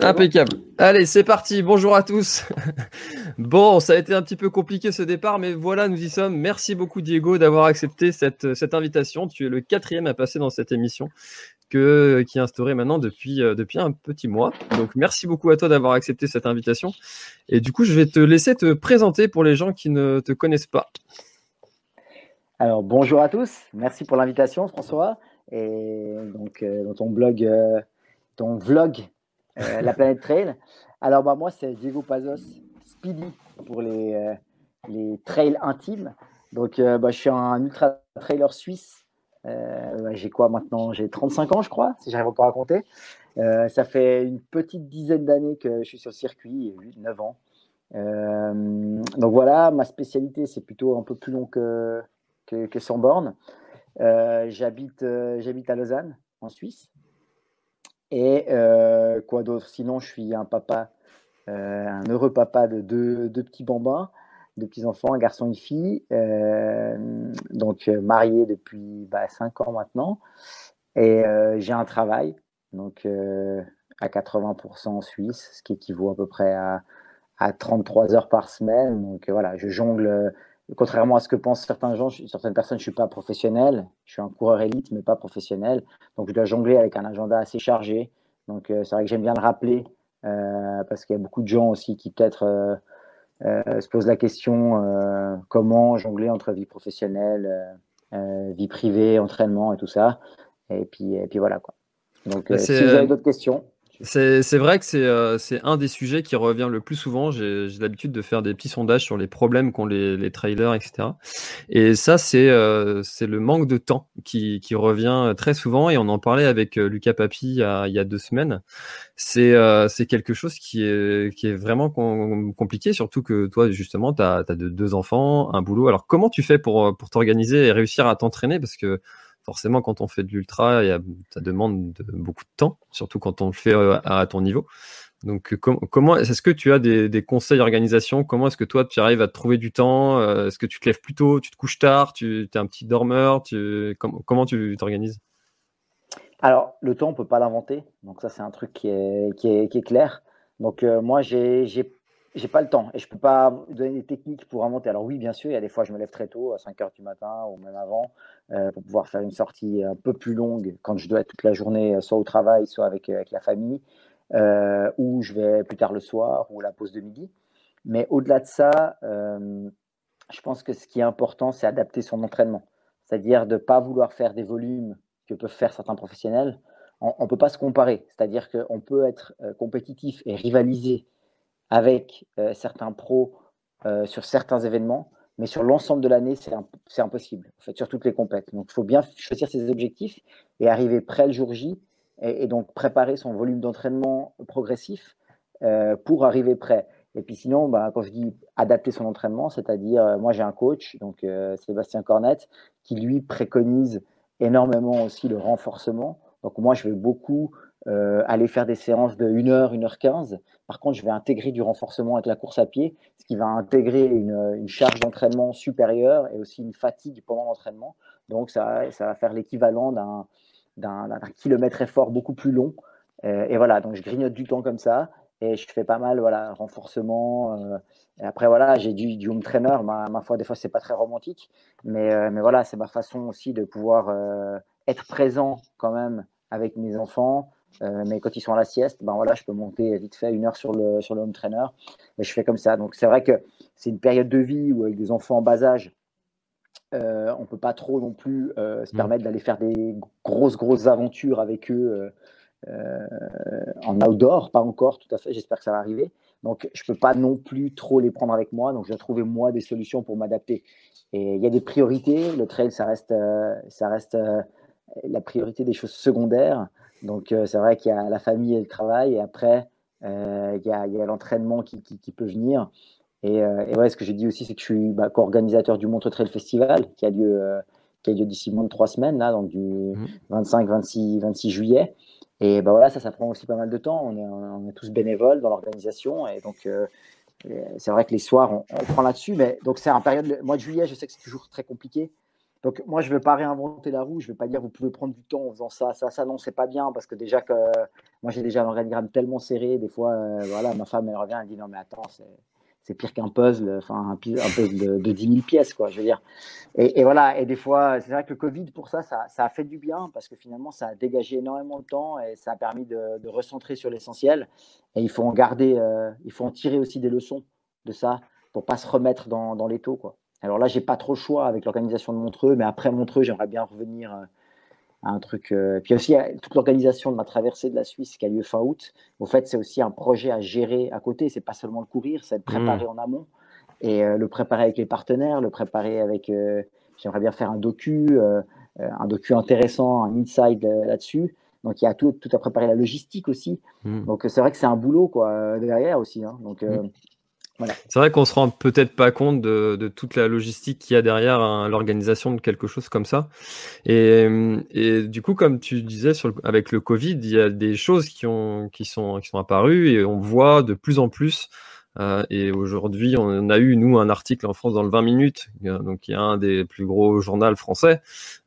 Impeccable. Allez, c'est parti. Bonjour à tous. bon, ça a été un petit peu compliqué ce départ, mais voilà, nous y sommes. Merci beaucoup, Diego, d'avoir accepté cette, cette invitation. Tu es le quatrième à passer dans cette émission que, qui est instaurée maintenant depuis, euh, depuis un petit mois. Donc, merci beaucoup à toi d'avoir accepté cette invitation. Et du coup, je vais te laisser te présenter pour les gens qui ne te connaissent pas. Alors bonjour à tous, merci pour l'invitation François. Et donc euh, dans ton blog, euh, ton vlog, La Planète Trail. Alors bah, moi c'est Diego Pazos, Speedy pour les, euh, les trails intimes. Donc euh, bah, je suis un ultra trailer suisse. Euh, ouais, j'ai quoi maintenant? J'ai 35 ans je crois, si j'arrive pas à. Euh, ça fait une petite dizaine d'années que je suis sur le circuit, 8-9 ans. Euh, donc voilà, ma spécialité c'est plutôt un peu plus long que, que, que 100 bornes. Euh, j'habite, euh, j'habite à Lausanne, en Suisse. Et euh, quoi d'autre? Sinon, je suis un papa, euh, un heureux papa de deux, petits bambins, deux petits enfants, un garçon et une fille. Euh, donc marié depuis bah, 5 ans maintenant. Et j'ai un travail, donc à 80% en Suisse, ce qui équivaut à peu près à, à 33 heures par semaine. Donc voilà, je jongle. Contrairement à ce que pensent certains gens, certaines personnes, je suis pas professionnel. Je suis un coureur élite, mais pas professionnel. Donc, je dois jongler avec un agenda assez chargé. Donc, euh, c'est vrai que j'aime bien le rappeler euh, parce qu'il y a beaucoup de gens aussi qui peut-être euh, se posent la question comment jongler entre vie professionnelle, vie privée, entraînement et tout ça. Et puis, et puis voilà quoi. Donc, Bah, si vous avez d'autres questions, C'est vrai que c'est euh, un des sujets qui revient le plus souvent. J'ai l'habitude de faire des petits sondages sur les problèmes qu'ont les, les trailers, etc. Et ça, c'est euh, le manque de temps qui, qui revient très souvent. Et on en parlait avec euh, Lucas Papi il y a, il y a deux semaines. C'est euh, quelque chose qui est, qui est vraiment com- compliqué, surtout que toi, justement, tu as, deux enfants, un boulot. Alors, comment tu fais pour, pour t'organiser et réussir à t'entraîner? Parce que forcément, quand on fait de l'ultra, ça demande de- beaucoup de temps, surtout quand on le fait euh, à, ton niveau. Donc, comment est-ce que tu as des, conseils organisation Comment est-ce que toi, tu arrives à trouver du temps? Est-ce que tu te lèves plus tôt? Tu te couches tard? Tu es un petit dormeur? Comment tu t'organises? Alors, le temps, on peut pas l'inventer. Donc, ça, c'est un truc qui est, qui est, clair. Donc, moi, j'ai j'ai pas le temps et je peux pas donner des techniques pour inventer. Alors oui, bien sûr, il y a des fois je me lève très tôt, à 5 heures du matin ou même avant, euh, pour pouvoir faire une sortie un peu plus longue quand je dois être toute la journée, soit au travail, soit avec, avec la famille, euh, ou je vais plus tard le soir ou la pause de midi. Mais au-delà de ça, euh, je pense que ce qui est important, c'est adapter son entraînement. C'est-à-dire de ne pas vouloir faire des volumes que peuvent faire certains professionnels. On ne peut pas se comparer. C'est-à-dire qu'on peut être compétitif et rivaliser avec euh, certains pros euh, sur certains événements, mais sur l'ensemble de l'année, c'est impossible, en fait, sur toutes les compètes. Donc, il faut bien choisir ses objectifs et arriver près le jour J, et, donc préparer son volume d'entraînement progressif euh, pour arriver prêt. Et puis sinon, bah, quand je dis adapter son entraînement, c'est-à-dire, moi j'ai un coach, donc Sébastien Cornette, qui lui préconise énormément aussi le renforcement. Donc moi, je vais beaucoup euh, aller faire des séances de 1h, 1h15. Par contre, je vais intégrer du renforcement avec la course à pied, ce qui va intégrer une, charge d'entraînement supérieure et aussi une fatigue pendant l'entraînement. Donc, ça, ça, va faire l'équivalent d'un kilomètre effort beaucoup plus long. Euh, et voilà, donc je grignote du temps comme ça et je fais pas mal, voilà, renforcement. Euh, après, voilà, j'ai du, du home trainer. Ma, ma foi, des fois, c'est pas très romantique, mais, mais voilà, c'est ma façon aussi de pouvoir être présent quand même avec mes enfants, euh, mais quand ils sont à la sieste, ben voilà, je peux monter vite fait une heure sur le, sur le home trainer et je fais comme ça. Donc c'est vrai que c'est une période de vie où avec des enfants en bas âge, euh, on ne peut pas trop non plus euh, se mm. permettre d'aller faire des grosses, grosses aventures avec eux en outdoor, pas encore tout à fait, j'espère que ça va arriver. Donc je ne peux pas non plus trop les prendre avec moi, donc je dois trouver moi des solutions pour m'adapter. Et il y a des priorités, le trail ça reste, ça reste la priorité des choses secondaires. Donc, euh, c'est vrai qu'il y a la famille et le travail, et après, euh, il y a, l'entraînement qui, peut venir. Et, euh, et, ouais, ce que j'ai dit aussi, c'est que je suis bah, co-organisateur du Montre Trail Festival, qui a lieu, qui a lieu d'ici moins de trois semaines, là, donc du 25, 26, 26 juillet. Et bah voilà, ça, ça prend aussi pas mal de temps. On est, on est tous bénévoles dans l'organisation, et donc c'est vrai que les soirs, on, on prend là-dessus. Mais donc c'est un période, le mois de juillet, je sais que c'est toujours très compliqué donc moi, je ne vais pas réinventer la roue, je ne vais pas dire vous pouvez prendre du temps en faisant ça, ça, ça, non, c'est pas bien, parce que déjà que moi j'ai déjà un organigramme tellement serré, des fois, euh, voilà, ma femme elle revient, elle dit non mais attends, c'est pire qu'un puzzle, enfin un, puzzle de, de, 10 000 pièces, quoi, je veux dire. Et, voilà, et des fois, c'est vrai que le Covid, pour ça, ça, a fait du bien, parce que finalement, ça a dégagé énormément de temps et ça a permis de, recentrer sur l'essentiel. Et il faut en garder, euh, il faut en tirer aussi des leçons de ça, pour pas se remettre dans, dans l'étau, quoi. Alors là, j'ai pas trop le choix avec l'organisation de Montreux, mais après Montreux, j'aimerais bien revenir euh, à un truc. Euh, puis aussi, toute l'organisation de ma traversée de la Suisse qui a lieu fin août. Au fait, c'est aussi un projet à gérer à côté. C'est pas seulement le courir, c'est le préparer mmh. en amont et euh, le préparer avec les partenaires, le préparer avec. j'aimerais bien faire un docu, un docu intéressant, un inside là-dessus. Donc il y a tout, tout à préparer la logistique aussi. Mmh. Donc c'est vrai que c'est un boulot quoi derrière aussi. Hein. Donc mmh. C'est vrai qu'on se rend peut-être pas compte de, toute la logistique qu'il y a derrière l'organisation de quelque chose comme ça. Et, du coup, comme tu disais, avec le Covid, il y a des choses qui, ont, qui, sont, qui sont apparues et on voit de plus en plus euh, et aujourd'hui, on a eu, nous, un article en France dans le 20 minutes, euh, donc il y a un des plus gros journaux français,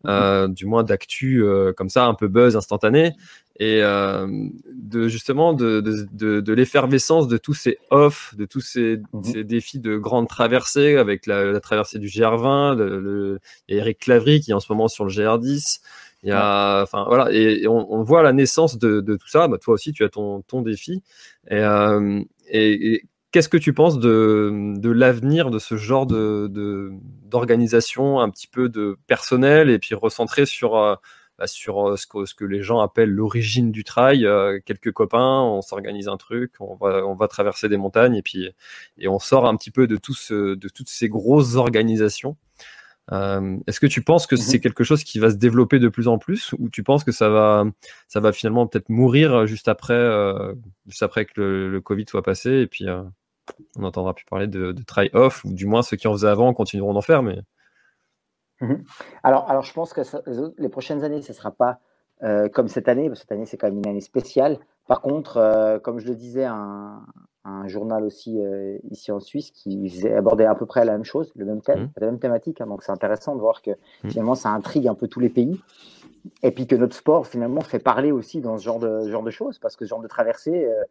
mhm. euh, du moins d'actu comme ça, un peu buzz instantané, et de justement de, de, de, l'effervescence de tous ces off, de tous ces, mhm. ces, défis de grande traversée avec la, la traversée du GR20, le, le, Eric Clavry qui est en ce moment sur le GR10. Il y a, enfin voilà, et, on, on, voit la naissance de, de tout ça. Bah, toi aussi, tu as ton, ton défi. Et, et, et Qu'est-ce que tu penses de, de l'avenir de ce genre de, d'organisation un petit peu de personnel et puis recentré sur, euh, bah, sur euh, ce que, ce que les gens appellent l'origine du trail euh, Quelques copains, on s'organise un truc, on va, on va traverser des montagnes et puis et on sort un petit peu de, tout ce, de toutes ces grosses organisations. est-ce que tu penses que c'est mmh quelque chose qui va se développer de plus en plus ou tu penses que ça va, ça va finalement peut-être mourir juste après, juste après que le, le, Covid soit passé et puis on n'entendra plus parler de, try-off, ou du moins ceux qui en faisaient avant continueront d'en faire. Mais... Mhm. Alors, alors, je pense que les prochaines années, ce ne sera pas euh, comme cette année, parce que cette année, c'est quand même une année spéciale, Par contre, comme je le disais, un, un journal aussi euh, ici en Suisse qui abordait à peu près la même chose, le même thème, mmh. la même thématique. Hein. donc c'est intéressant de voir que mmh. finalement ça intrigue un peu tous les pays. Et puis que notre sport finalement fait parler aussi dans ce genre de, genre de choses parce que ce genre de traversée, euh,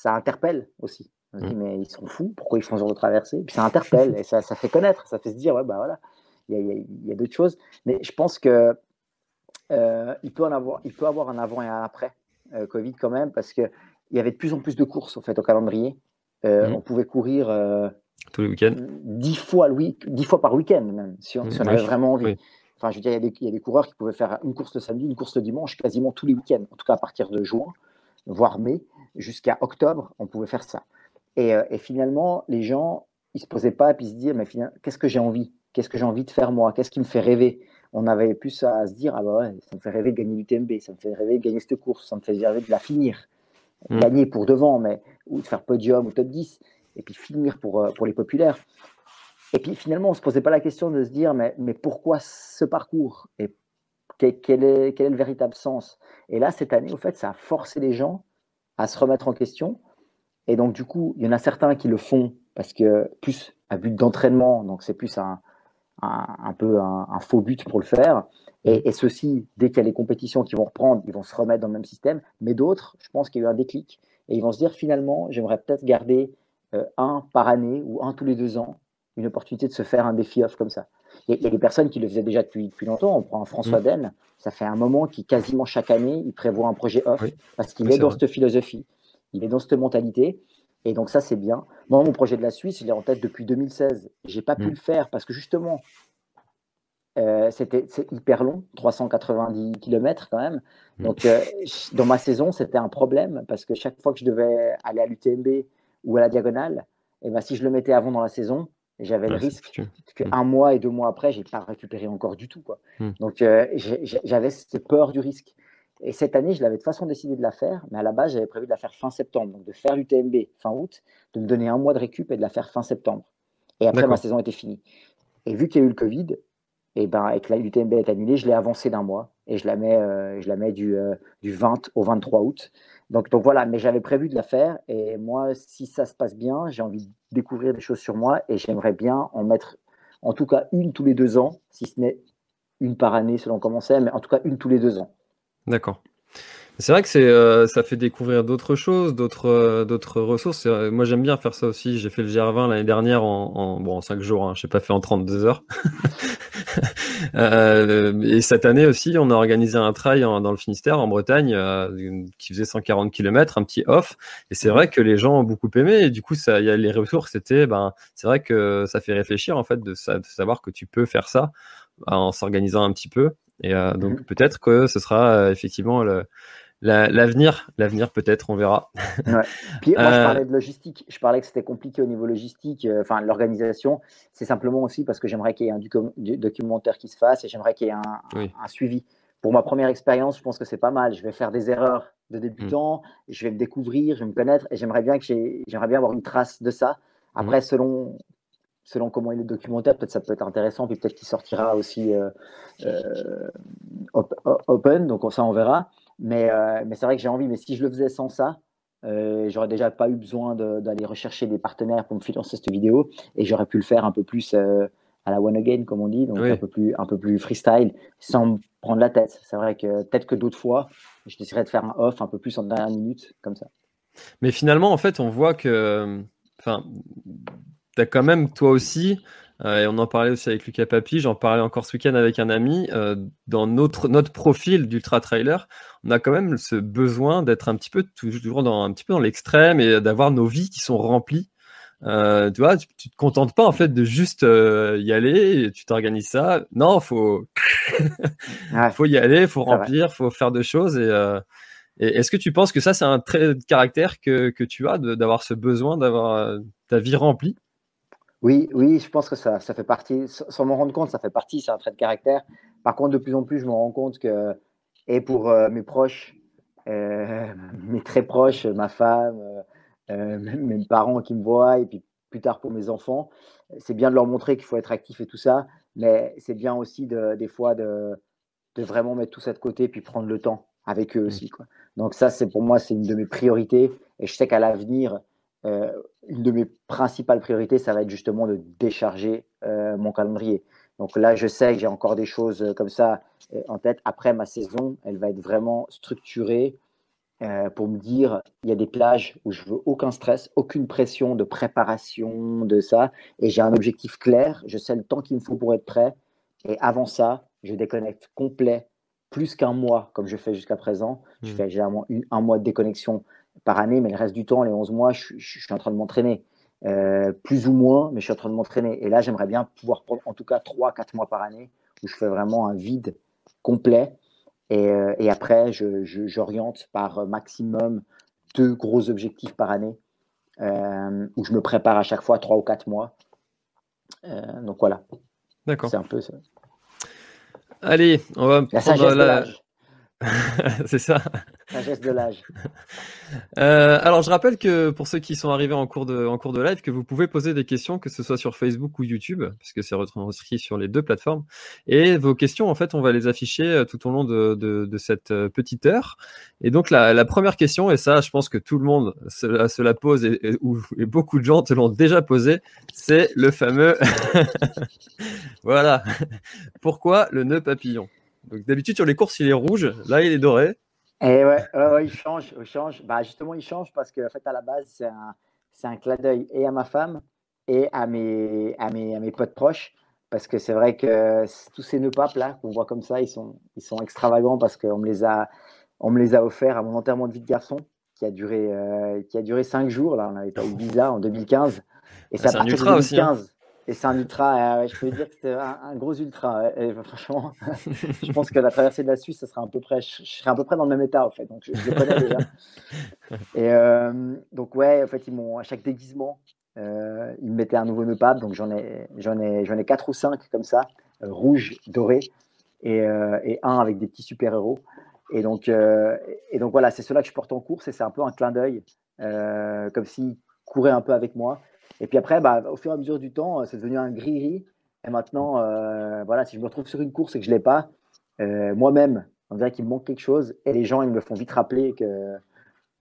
ça interpelle aussi. On se dit, mmh. mais ils sont fous, pourquoi ils font ce genre de traversée? Puis ça interpelle et ça, ça, fait connaître, ça fait se dire, ouais, bah voilà, il y a, y a d'autres choses. Mais je pense que euh, il, peut en avoir, il peut avoir un avant et un après Covid quand même parce que il y avait de plus en plus de courses en fait au calendrier. Euh, mhm. On pouvait courir euh, tous les week-ends, dix fois le week, dix fois par week-end même, si on, mhm. avait vraiment envie. Enfin, je veux dire, il y, a des, coureurs qui pouvaient faire une course le samedi, une course le dimanche, quasiment tous les week-ends. En tout cas, à partir de juin, voire mai, jusqu'à octobre, on pouvait faire ça. Et, euh, finalement, les gens, ils se posaient pas et puis se disaient, mais finalement, qu'est-ce que j'ai envie? Qu'est-ce que j'ai envie de faire moi? Qu'est-ce qui me fait rêver? On avait plus à, se dire, ah bah ouais, ça me fait rêver de gagner l'UTMB, ça me fait rêver de gagner cette course, ça me fait rêver de la finir. Mm. gagner pour devant, mais ou de faire podium ou top 10, et puis finir pour, euh, pour les populaires. Et puis finalement, on ne se posait pas la question de se dire, mais, mais pourquoi ce parcours? Et quel est, quel est le véritable sens? Et là, cette année, au fait, ça a forcé les gens à se remettre en question. Et donc, du coup, il y en a certains qui le font parce que plus à but d'entraînement, donc c'est plus un, un, peu un, faux but pour le faire. Et, et ceux-ci, dès qu'il y a les compétitions qui vont reprendre, ils vont se remettre dans le même système. Mais d'autres, je pense qu'il y a eu un déclic. Et ils vont se dire finalement, j'aimerais peut-être garder euh, un par année ou un tous les deux ans, une opportunité de se faire un défi off comme ça. Il y, a des personnes qui le faisaient déjà depuis, depuis longtemps. On prend François mmh. Den, ça fait un moment qui quasiment chaque année, il prévoit un projet off parce qu'il est, dans cette philosophie, il est dans cette mentalité. Et donc ça, c'est bien. Moi, mon projet de la Suisse, je l'ai en tête depuis 2016. J'ai pas pu mm. le faire parce que justement, euh, c'était hyper long, 390 km quand même. Mm. Donc, euh, dans ma saison, c'était un problème parce que chaque fois que je devais aller à l'UTMB ou à la diagonale, et eh ben, si je le mettais avant dans la saison, j'avais le risque qu'un mm. mois et deux mois après, j'ai pas récupéré encore du tout. Quoi. Donc, euh, j'avais cette peur du risque. Et cette année, je l'avais de toute façon décidé de la faire, mais à la base, j'avais prévu de la faire fin septembre, donc de faire l'UTMB fin août, de me donner un mois de récup et de la faire fin septembre. Et après, ma saison était finie. Et vu qu'il y a eu le Covid, et, ben, et que l'UTMB est annulée, je l'ai avancé d'un mois et je la mets, euh, je la mets du, euh, du 20 au 23 août. Donc, donc voilà, mais j'avais prévu de la faire. Et moi, si ça se passe bien, j'ai envie de découvrir des choses sur moi et j'aimerais bien en mettre en tout cas une tous les deux ans, si ce n'est une par année selon comment c'est, mais en tout cas une tous les deux ans. D'accord. C'est vrai que euh, ça fait découvrir d'autres choses, d'autres, ressources. moi, j'aime bien faire ça aussi. J'ai fait le GR20 l'année dernière en, en, bon, en 5 jours. Hein. Je n'ai pas fait en 32 heures. Euh, et cette année aussi, on a organisé un trail dans le Finistère, en Bretagne, euh, qui faisait 140 km, un petit off. Et c'est vrai que les gens ont beaucoup aimé. Et du coup, ça, y a les retours, c'était, ben, c'est vrai que ça fait réfléchir en fait de, de savoir que tu peux faire ça en s'organisant un petit peu. Et euh, donc mmh. peut-être que ce sera euh, effectivement le, l'avenir, l'avenir peut-être, on verra. Ouais. Puis moi, je euh, parlais de logistique. Je parlais que c'était compliqué au niveau logistique, enfin l'organisation. C'est simplement aussi parce que j'aimerais qu'il y ait un documentaire qui se fasse et j'aimerais qu'il y ait un, un, suivi. Pour ma première expérience, je pense que c'est pas mal. Je vais faire des erreurs de débutant, mmh. je vais me découvrir, je vais me connaître et j'aimerais bien que j'aimerais bien avoir une trace de ça. Après, mmh. selon selon comment il est documentaire, peut-être ça peut être intéressant, puis peut-être qu'il sortira aussi euh, euh, open, donc ça on verra. Mais, euh, mais c'est vrai que j'ai envie, mais si je le faisais sans ça, j'aurais déjà pas eu besoin d'aller rechercher des partenaires pour me financer cette vidéo, et j'aurais pu le faire un peu plus à la one again, comme on dit, donc un, peu plus, un peu plus freestyle, sans me prendre la tête. C'est vrai que peut-être que d'autres fois, je déciderais de faire un off un peu plus en dernière minute, comme ça. Mais finalement, en fait, on voit que, enfin, tu as quand même, toi aussi, euh, et on en parlait aussi avec Lucas Papi, j'en parlais encore ce week-end avec un ami, euh, dans notre, notre profil d'ultra trailer, on a quand même ce besoin d'être un petit peu toujours dans un petit peu dans l'extrême et d'avoir nos vies qui sont remplies. Euh, tu vois, tu, te contentes pas en fait de juste y aller, et tu t'organises ça. Non, faut, faut y aller, faut remplir, faut faire de choses. Et, et est-ce que tu penses que ça c'est un trait de caractère que, que tu as d'avoir ce besoin d'avoir ta vie remplie? Oui, oui, je pense que ça, ça fait partie, sans m'en rendre compte, ça fait partie, c'est un trait de caractère. Par contre, de plus en plus, je me rends compte que, et pour euh, mes proches, euh, mes très proches, ma femme, euh, mes parents qui me voient, et puis plus tard pour mes enfants, c'est bien de leur montrer qu'il faut être actif et tout ça, mais c'est bien aussi de, des fois de, de, vraiment mettre tout ça de côté, puis prendre le temps avec eux aussi. Quoi. Donc ça, c'est pour moi, c'est une de mes priorités. Et je sais qu'à l'avenir, euh, une de mes principales priorités, ça va être justement de décharger euh, mon calendrier. Donc là, je sais que j'ai encore des choses euh, comme ça en tête. Après, ma saison, elle va être vraiment structurée pour me dire, il y a des plages où je veux aucun stress, aucune pression de préparation, de ça. Et j'ai un objectif clair. Je sais le temps qu'il me faut pour être prêt. Et avant ça, je déconnecte complet, plus qu'un mois, comme je fais jusqu'à présent. Je mmh. fais généralement un mois de déconnexion par année, mais le reste du temps, les 11 mois, je, suis en train de m'entraîner. Euh, plus ou moins, mais je suis en train de m'entraîner. Et là, j'aimerais bien pouvoir prendre en tout cas 3-4 mois par année où je fais vraiment un vide complet. Et, euh, après, j'oriente par maximum deux gros objectifs par année euh, où je me prépare à chaque fois 3 ou 4 mois. donc voilà. D'accord. C'est un peu ça. Allez, on va prendre la, c'est ça. Sagesse de l'âge. Euh, alors, je rappelle que pour ceux qui sont arrivés en cours, de, en live, que vous pouvez poser des questions, que ce soit sur Facebook ou YouTube, puisque c'est retranscrit sur les deux plateformes. Et vos questions, en fait, on va les afficher euh, tout au long de, cette euh, petite heure. Et donc, la, première question, et ça, je pense que tout le monde se, la pose, et, beaucoup de gens te l'ont déjà posé, c'est le fameux... voilà. Pourquoi le nœud papillon? D'habitude sur les courses il est rouge, là il est doré. Et ouais, il change, il change. Bah justement il change parce que en fait à la base c'est un, c'est un clin d'œil et à ma femme et à mes, à mes, à mes potes proches parce que c'est vrai que tous ces nœuds papes là qu'on voit comme ça ils sont, ils sont extravagants parce qu'on me les a, on me les a offerts à mon enterrement de vie de garçon qui a duré, euh, qui a duré cinq jours là on avait pas eu visa en 2015 et ça a partir de 2015. Et c'est un ultra, euh, je peux dire que c'était un, gros ultra. Et, franchement, je pense que la traversée de la Suisse, ça sera à peu près, je, serai à peu près dans le même état en fait. Donc je, le connais déjà. Et euh, donc ouais, en fait, ils m'ont à chaque déguisement, euh, ils me mettaient un nouveau nœud pape. Donc j'en ai, j'en ai, j'en ai quatre ou cinq comme ça, rouge, doré, et, un avec des petits super héros. Et donc, et donc voilà, c'est cela que je porte en course et c'est un peu un clin d'œil, comme s'ils couraient un peu avec moi. Et puis après, bah, au fur et à mesure du temps, c'est devenu un gris-gris. Et maintenant, euh, voilà, si je me retrouve sur une course et que je ne l'ai pas, euh, moi-même, on dirait qu'il me manque quelque chose. Et les gens, ils me font vite rappeler que.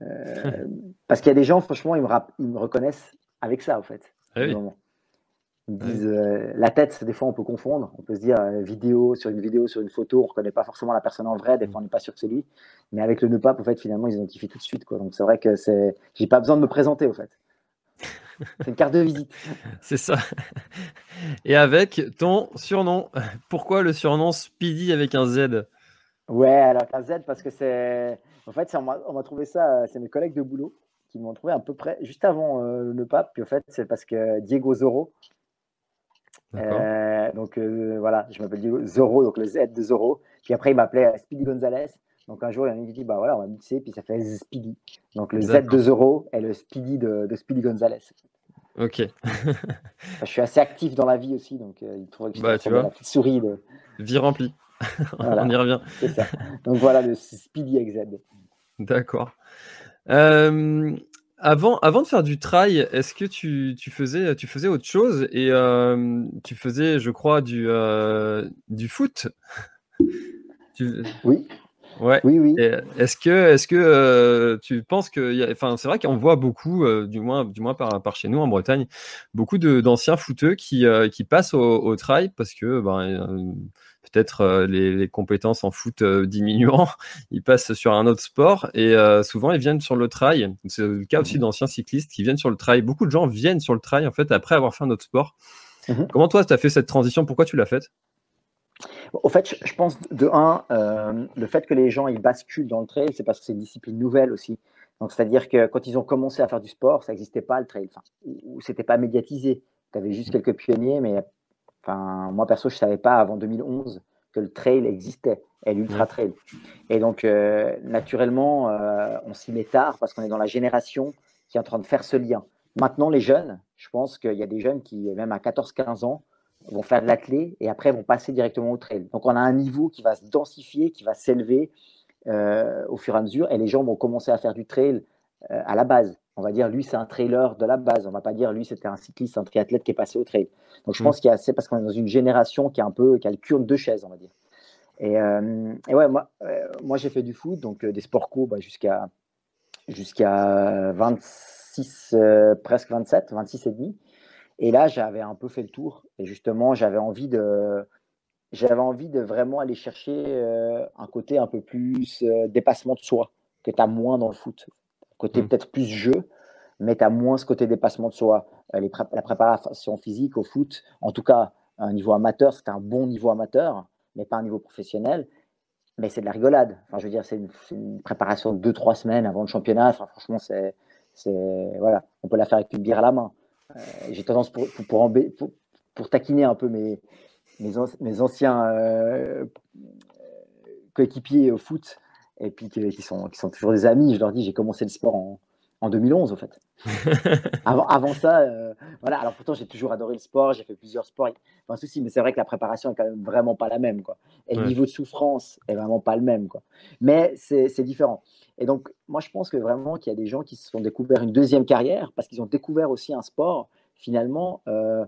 Euh, parce qu'il y a des gens, franchement, ils me, ils me reconnaissent avec ça, en fait. Ah Ils me disent la tête, des fois, on peut confondre. On peut se dire vidéo sur une vidéo, sur une photo, on ne reconnaît pas forcément la personne en vrai. Des fois, on n'est pas sûr que c'est lui. Mais avec le nœud pape, en fait, finalement, ils identifient tout de suite. Quoi. Donc, c'est vrai que c'est. J'ai pas besoin de me présenter, en fait. C'est une carte de visite. C'est ça. Et avec ton surnom. Pourquoi le surnom Speedy avec un Z? Ouais, alors un Z parce que c'est. En fait, on m'a trouvé ça, c'est mes collègues de boulot qui m'ont trouvé à peu près juste avant euh, le pape. Puis en fait, c'est parce que Diego Zorro. Euh, donc euh, voilà, je m'appelle Diego Zorro, donc le Z de Zorro. Puis après, il m'appelait Speedy Gonzalez. Donc un jour, il y en a qui dit bah voilà, on va mixer, puis ça fait Speedy. Donc le Z de Zorro est le Speedy de, de Speedy Gonzalez. Ok. je suis assez actif dans la vie aussi, donc euh, il trouve que je bah, la petite souris. De... Vie remplie. On y revient. C'est ça. Donc voilà le Speedy XZ. D'accord. Euh, avant, avant de faire du trail, est-ce que tu, tu, faisais, tu faisais autre chose et euh, tu faisais, je crois, du, du foot? Oui. Ouais. Oui, oui. Est-ce que, est-ce que euh, tu penses que, enfin, c'est vrai qu'on voit beaucoup, euh, du moins, du moins par, par, chez nous en Bretagne, beaucoup d'anciens footeux qui, euh, qui passent au, au, trail parce que, ben, peut-être les, les, compétences en foot diminuant, ils passent sur un autre sport et souvent ils viennent sur le trail. C'est le cas aussi mmh d'anciens cyclistes qui viennent sur le trail. Beaucoup de gens viennent sur le trail en fait après avoir fait un autre sport. Mmh Comment toi, tu as fait cette transition? Pourquoi tu l'as faite? Au fait, je pense de un, euh, le fait que les gens ils basculent dans le trail, c'est parce que c'est une discipline nouvelle aussi. Donc, c'est-à-dire que quand ils ont commencé à faire du sport, ça n'existait pas le trail, enfin, ou, c'était pas médiatisé. Tu avais juste quelques pionniers, mais enfin, moi perso, je savais pas avant 2011 que le trail existait et l'ultra trail. Et donc, euh, naturellement, euh, on s'y met tard parce qu'on est dans la génération qui est en train de faire ce lien. Maintenant, les jeunes, je pense qu'il y a des jeunes qui, même à 14-15 ans, vont faire de la clé et après vont passer directement au trail. Donc on a un niveau qui va se densifier, qui va s'élever euh, au fur et à mesure et les gens vont commencer à faire du trail euh, à la base. On va dire lui c'est un trailer de la base. On va pas dire lui c'était un cycliste, un triathlète qui est passé au trail. Donc je mm. pense qu'il y a c'est parce qu'on est dans une génération qui a un peu qui a le cul de deux chaises, on va dire. Et, et ouais, moi, moi j'ai fait du foot, donc des sports co bah, jusqu'à jusqu'à 26, presque 27, 26 et demi. Et là, j'avais un peu fait le tour. Et justement, j'avais envie de, j'avais envie de vraiment aller chercher euh, un côté un peu plus euh, dépassement de soi, que tu as moins dans le foot. Côté mmh. peut-être plus jeu, mais tu as moins ce côté dépassement de soi. Euh, les la préparation physique au foot, en tout cas, à un niveau amateur, c'est un bon niveau amateur, mais pas un niveau professionnel. Mais c'est de la rigolade. Enfin, je veux dire, c'est une, préparation de 2-3 semaines avant le championnat. Enfin, franchement, c'est, voilà, on peut la faire avec une bière à la main. J'ai tendance pour, taquiner un peu mes, anciens euh, coéquipiers au foot, et puis qui sont toujours des amis, je leur dis j'ai commencé le sport en, en 2011 en fait. avant, avant, ça, euh, voilà. Alors pourtant j'ai toujours adoré le sport, j'ai fait plusieurs sports, pas un souci, mais c'est vrai que la préparation est quand même vraiment pas la même quoi. Et le niveau de souffrance est vraiment pas le même quoi. Mais c'est différent. Et donc moi je pense que vraiment qu'il y a des gens qui se sont découverts une deuxième carrière parce qu'ils ont découvert aussi un sport finalement euh,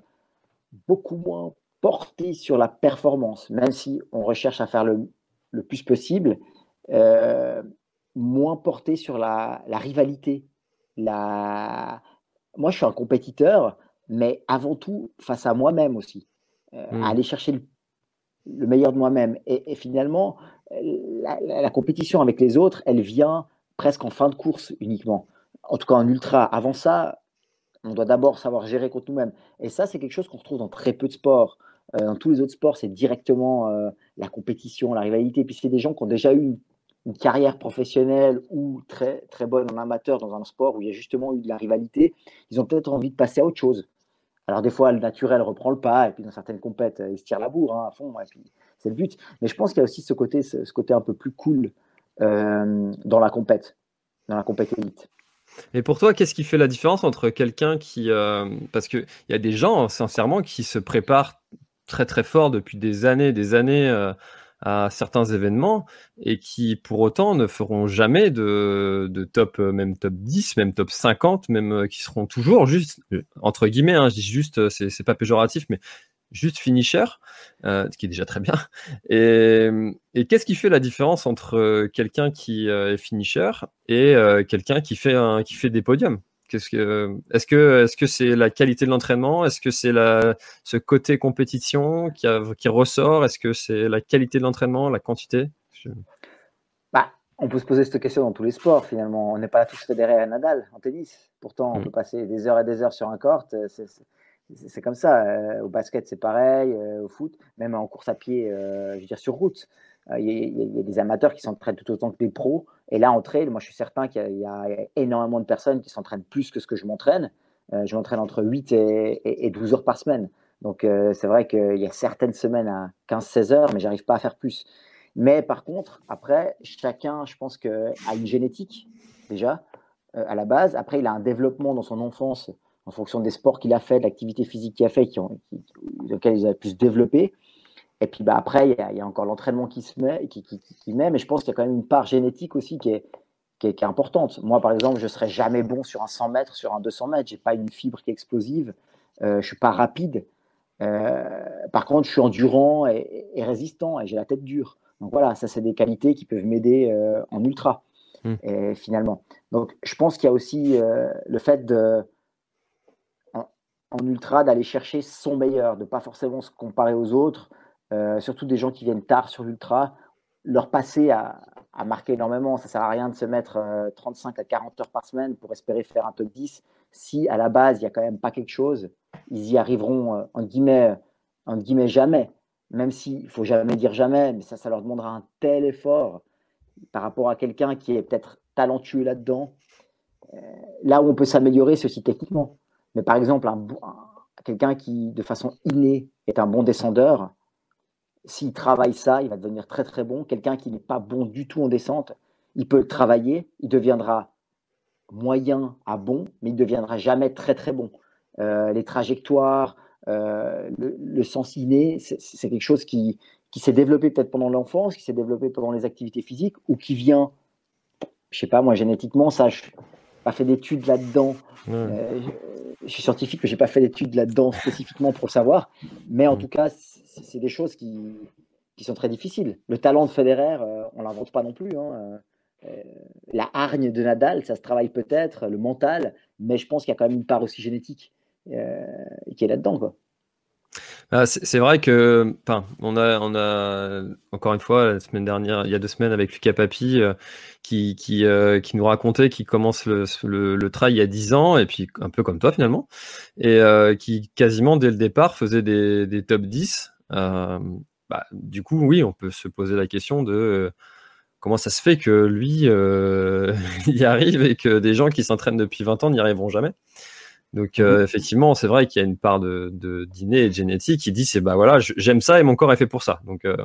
beaucoup moins porté sur la performance, même si on recherche à faire le, le plus possible, euh, moins porté sur la, la, rivalité. La... Moi, je suis un compétiteur, mais avant tout face à moi-même aussi, euh, à mmh. aller chercher le, le meilleur de moi-même. Et, et, finalement, la, la, compétition avec les autres, elle vient presque en fin de course uniquement. En tout cas, en ultra. Avant ça, on doit d'abord savoir gérer contre nous-mêmes. Et ça, c'est quelque chose qu'on retrouve dans très peu de sports. Euh, dans tous les autres sports, c'est directement euh, la compétition, la rivalité. Puis c'est des gens qui ont déjà eu une, carrière professionnelle ou très, très bonne en amateur dans un sport où il y a justement eu de la rivalité. Ils ont peut-être envie de passer à autre chose. Alors des fois, le naturel reprend le pas, et puis dans certaines compètes, ils se tirent la bourre hein, à fond, et puis c'est le but. Mais je pense qu'il y a aussi ce côté, ce, côté un peu plus cool euh, dans la compète, dans la compète élite. Et pour toi, qu'est-ce qui fait la différence entre quelqu'un qui... parce qu'il y a des gens, sincèrement, qui se préparent très très fort depuis des années, des années euh, à certains événements et qui pour autant ne feront jamais de, de, top, euh, même top 10, même top 50, même euh, qui seront toujours juste, entre guillemets, hein, je dis juste, c'est pas péjoratif, mais juste finisher, ce qui est déjà très bien. Et, et qu'est-ce qui fait la différence entre quelqu'un qui est finisher et quelqu'un qui fait un, qui fait des podiums? Qu'est-ce que, est-ce que, est-ce que c'est la qualité de l'entraînement? Est-ce que c'est la, ce côté compétition qui, qui ressort? Est-ce que c'est la qualité de l'entraînement, la quantité? Bah, On peut se poser cette question dans tous les sports finalement. On n'est pas tous fédérés à Nadal en tennis. Pourtant, on mm. peut passer des heures et des heures sur un court. C'est, comme ça. Euh, au basket, c'est pareil. Euh, au foot, même en course à pied, euh, je veux dire sur route. Il y, a des amateurs qui s'entraînent tout autant que des pros. Et là, en trail, moi, je suis certain qu'il y, a énormément de personnes qui s'entraînent plus que ce que je m'entraîne. Euh, je m'entraîne entre 8 et, 12 heures par semaine. Donc, euh, c'est vrai qu'il y a certaines semaines à 15-16 heures, mais j'arrive pas à faire plus. Mais par contre, après, chacun, je pense, que, a une génétique, déjà, euh, à la base. Après, il a un développement dans son enfance en fonction des sports qu'il a fait, de l'activité physique qu'il a fait, qui ont, lequel il a pu se développer. Et puis bah, après, il y, a encore l'entraînement qui se met, qui, qui, qui, met, mais je pense qu'il y a quand même une part génétique aussi qui est, qui est, importante. Moi, par exemple, je ne serais jamais bon sur un 100 mètres, sur un 200 mètres. Je n'ai pas une fibre qui est explosive. Euh, je ne suis pas rapide. Euh, par contre, je suis endurant et, résistant et j'ai la tête dure. Donc voilà, ça, c'est des qualités qui peuvent m'aider euh, en ultra, hmm. et, finalement. Donc, je pense qu'il y a aussi le fait de, en, ultra d'aller chercher son meilleur, de ne pas forcément se comparer aux autres, surtout des gens qui viennent tard sur l'ultra, leur passé a, marqué énormément. Ça ne sert à rien de se mettre 35 euh, à 40 heures par semaine pour espérer faire un top 10 si à la base il n'y a quand même pas quelque chose. Ils y arriveront euh, en, guillemets, en guillemets jamais, même s'il ne faut jamais dire jamais, mais ça, ça leur demandera un tel effort par rapport à quelqu'un qui est peut-être talentueux là-dedans. là où on peut s'améliorer, aussi techniquement. Mais par exemple, quelqu'un qui, de façon innée, est un bon descendeur, s'il travaille ça, il va devenir très très bon. Quelqu'un qui n'est pas bon du tout en descente, il peut le travailler, il deviendra moyen à bon, mais il ne deviendra jamais très très bon. Euh, les trajectoires, euh, le, sens inné, c'est quelque chose qui, qui s'est développé peut-être pendant l'enfance, qui s'est développé pendant les activités physiques, ou qui vient, je sais pas moi, génétiquement, ça, je pas fait d'études là-dedans. Euh, je, suis scientifique, mais je n'ai pas fait d'études là-dedans spécifiquement pour le savoir. Mais en tout cas, c'est des choses qui, qui sont très difficiles. Le talent de Federer, on l'invente pas non plus. Hein. la hargne de Nadal, ça se travaille peut-être, le mental, mais je pense qu'il y a quand même une part aussi génétique qui est là-dedans. Quoi. Ah, c'est vrai que, on a, on a encore une fois la semaine dernière, il y a deux semaines avec Lucas Papi, euh, qui, euh, qui nous racontait qu'il commence le, le, trail il y a 10 ans et puis un peu comme toi finalement, et euh, qui quasiment dès le départ faisait des, des top 10. Bah, du coup, oui, on peut se poser la question de comment ça se fait que lui y arrive et que des gens qui s'entraînent depuis 20 ans n'y arriveront jamais. Donc euh, mhm. effectivement, c'est vrai qu'il y a une part de, de dîner et de génétique qui dit c'est bah voilà, j'aime ça et mon corps est fait pour ça. Donc euh,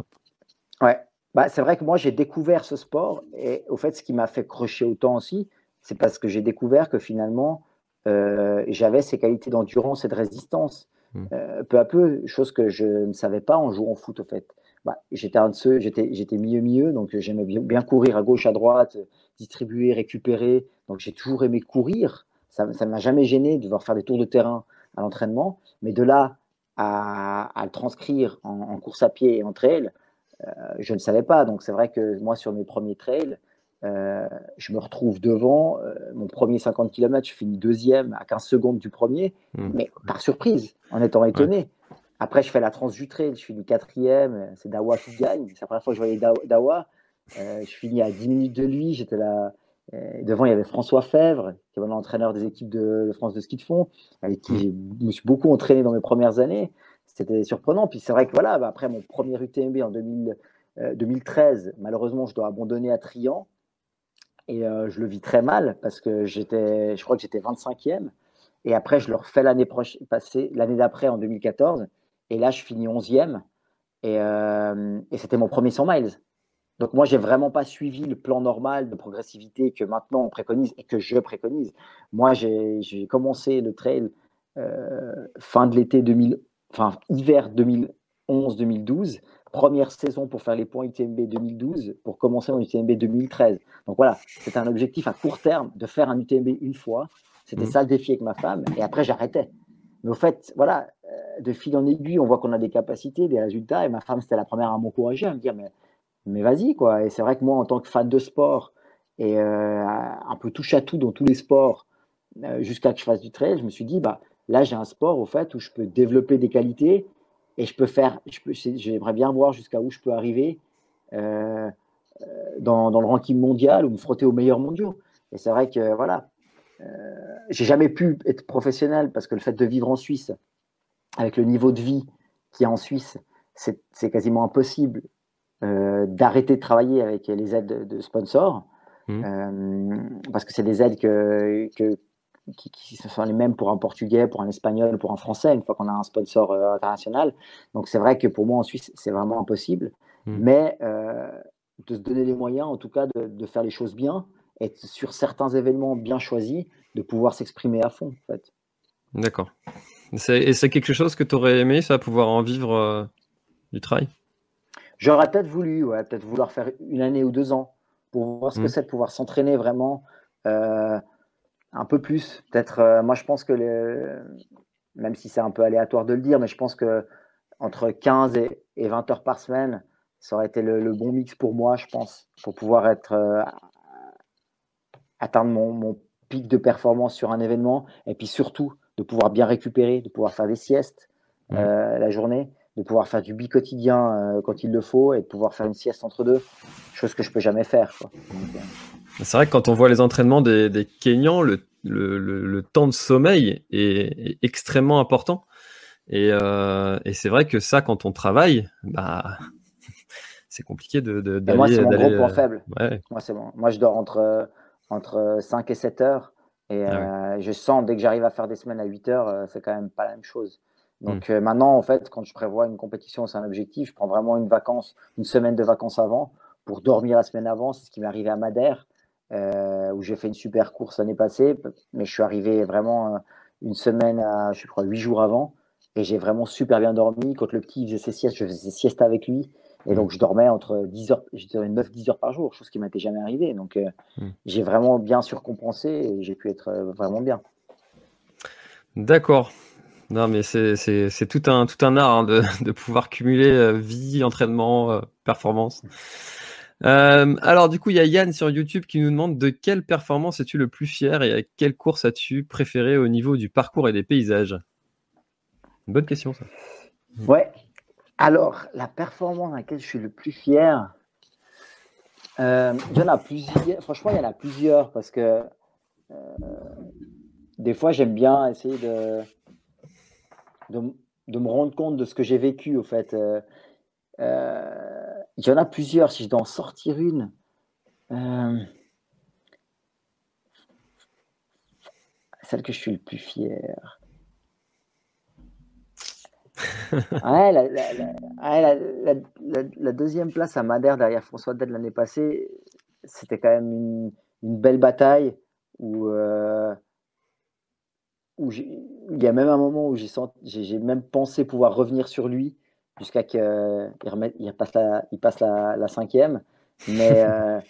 ouais, bah, c'est vrai que moi j'ai découvert ce sport et au fait ce qui m'a fait crocher autant aussi, c'est parce que j'ai découvert que finalement euh, j'avais ces qualités d'endurance et de résistance. Mmh. peu à peu, chose que je ne savais pas en jouant au foot au fait. Bah, j'étais un de ceux, j'étais, j'étais milieu milieu, donc j'aimais bien, bien courir à gauche, à droite, distribuer, récupérer. Donc j'ai toujours aimé courir. Ça ne m'a jamais gêné de devoir faire des tours de terrain à l'entraînement, mais de là à, le transcrire en, course à pied et en trail, euh, je ne savais pas. Donc c'est vrai que moi, sur mes premiers trails, euh, je me retrouve devant. Euh, mon premier 50 km, je finis deuxième à 15 secondes du premier, mmh. mais par surprise, en étant étonné. Après, je fais la trans du trail, je finis quatrième, c'est Dawa qui gagne. C'est la première fois que je voyais Dawa. je finis à 10 minutes de lui, j'étais là devant, il y avait François Fèvre, qui est l'entraîneur des équipes de, France de ski de fond, avec qui je me suis beaucoup entraîné dans mes premières années. C'était surprenant. Puis c'est vrai que voilà, bah, après mon premier UTMB en 2013, euh, malheureusement, je dois abandonner à Trian. Et euh, je le vis très mal parce que j'étais, je crois que j'étais 25e. Et après, je le refais l'année passée, l'année d'après en 2014. Et là, je finis 11e. Et, euh, et c'était mon premier 100 miles. Donc moi, j'ai vraiment pas suivi le plan normal de progressivité que maintenant on préconise et que je préconise. Moi, j'ai commencé le trail euh, fin de l'été 2000, enfin hiver 2011-2012, première saison pour faire les points UTMB 2012, pour commencer en UTMB 2013. Donc voilà, c'était un objectif à court terme de faire un UTMB une fois. C'était mmh. ça le défi avec ma femme. Et après, j'arrêtais. Mais au fait, voilà, euh, de fil en aiguille, on voit qu'on a des capacités, des résultats. Et ma femme, c'était la première à m'encourager, à me dire, mais mais vas-y, quoi. Et c'est vrai que moi, en tant que fan de sport et euh, un peu touche à tout dans tous les sports, euh, jusqu'à que je fasse du trail, je me suis dit, bah, là, j'ai un sport, au fait, où je peux développer des qualités et je peux faire, j'aimerais bien voir jusqu'à où je peux arriver euh, dans, dans, le ranking mondial ou me frotter aux meilleurs mondiaux. Et c'est vrai que, voilà, j'ai jamais pu être professionnel parce que le fait de vivre en Suisse, avec le niveau de vie qui est en Suisse, c'est quasiment impossible d'arrêter de travailler avec les aides de, sponsors, mmh. euh, parce que c'est des aides que, qui, sont les mêmes pour un Portugais, pour un Espagnol, pour un Français, une fois qu'on a un sponsor euh, international. Donc c'est vrai que pour moi en Suisse, c'est vraiment impossible. Mmh. Mais de se donner les moyens, en tout cas, de, faire les choses bien, et sur certains événements bien choisis, de pouvoir s'exprimer à fond, en fait. D'accord. Et c'est quelque chose que tu aurais aimé, ça, pouvoir en vivre du travail? J'aurais peut-être voulu, ouais, peut-être vouloir faire une année ou deux ans pour voir ce que mmh. c'est de pouvoir s'entraîner vraiment euh, un peu plus. Peut-être, euh, moi je pense que, même si c'est un peu aléatoire de le dire, mais je pense que entre 15 et, 20 heures par semaine, ça aurait été le, bon mix pour moi, je pense, pour pouvoir être euh, atteindre mon, pic de performance sur un événement et puis surtout de pouvoir bien récupérer, de pouvoir faire des siestes la journée de pouvoir faire du bi-quotidien euh, quand il le faut et de pouvoir faire une sieste entre deux, chose que je peux jamais faire. Euh. C'est vrai que quand on voit les entraînements des, des Kenyans, le, le, le, temps de sommeil est, extrêmement important. Et, euh, et c'est vrai que ça, quand on travaille, bah, c'est compliqué de, de Moi, c'est mon gros point faible. Moi, c'est bon. Moi, je dors entre, entre 5 et 7 heures. Et ah je sens, dès que j'arrive à faire des semaines à 8 heures, c'est quand même pas la même chose. Mmh. Donc euh, maintenant, en fait, quand je prévois une compétition, c'est un objectif, je prends vraiment une vacance, une semaine de vacances avant pour dormir la semaine avant. C'est ce qui m'est arrivé à Madère, euh, où j'ai fait une super course l'année passée, mais je suis arrivé vraiment euh, une semaine à, je crois, huit jours avant, et j'ai vraiment super bien dormi. Quand le petit faisait ses siestes, je faisais ses siestes avec lui. Et donc, je dormais entre 10 heures, je 9-10 heures par jour, chose qui m'était jamais arrivé. Donc, mmh. j'ai vraiment bien surcompensé et j'ai pu être vraiment bien. D'accord. Non, mais c'est tout un, art hein, de, pouvoir cumuler vie, entraînement, performance. alors, du coup, il y a Yann sur YouTube qui nous demande de quelle performance es-tu le plus fier et à quelle course as-tu préféré au niveau du parcours et des paysages? Bonne question, ça. Ouais. Alors, la performance à laquelle je suis le plus fier, euh, il y en a plusieurs. Franchement, il y en a plusieurs parce que euh, des fois, j'aime bien essayer de, de, me rendre compte de ce que j'ai vécu, au fait. Euh, il y en a plusieurs. Si je dois en sortir une, celle que je suis le plus fier. ouais, la, deuxième place à Madère derrière François Dade l'année passée, c'était quand même une, belle bataille où, euh, où il y a même un moment où j'ai même pensé pouvoir revenir sur lui jusqu'à qu'il il passe, la, il passe la, cinquième. Mais, euh,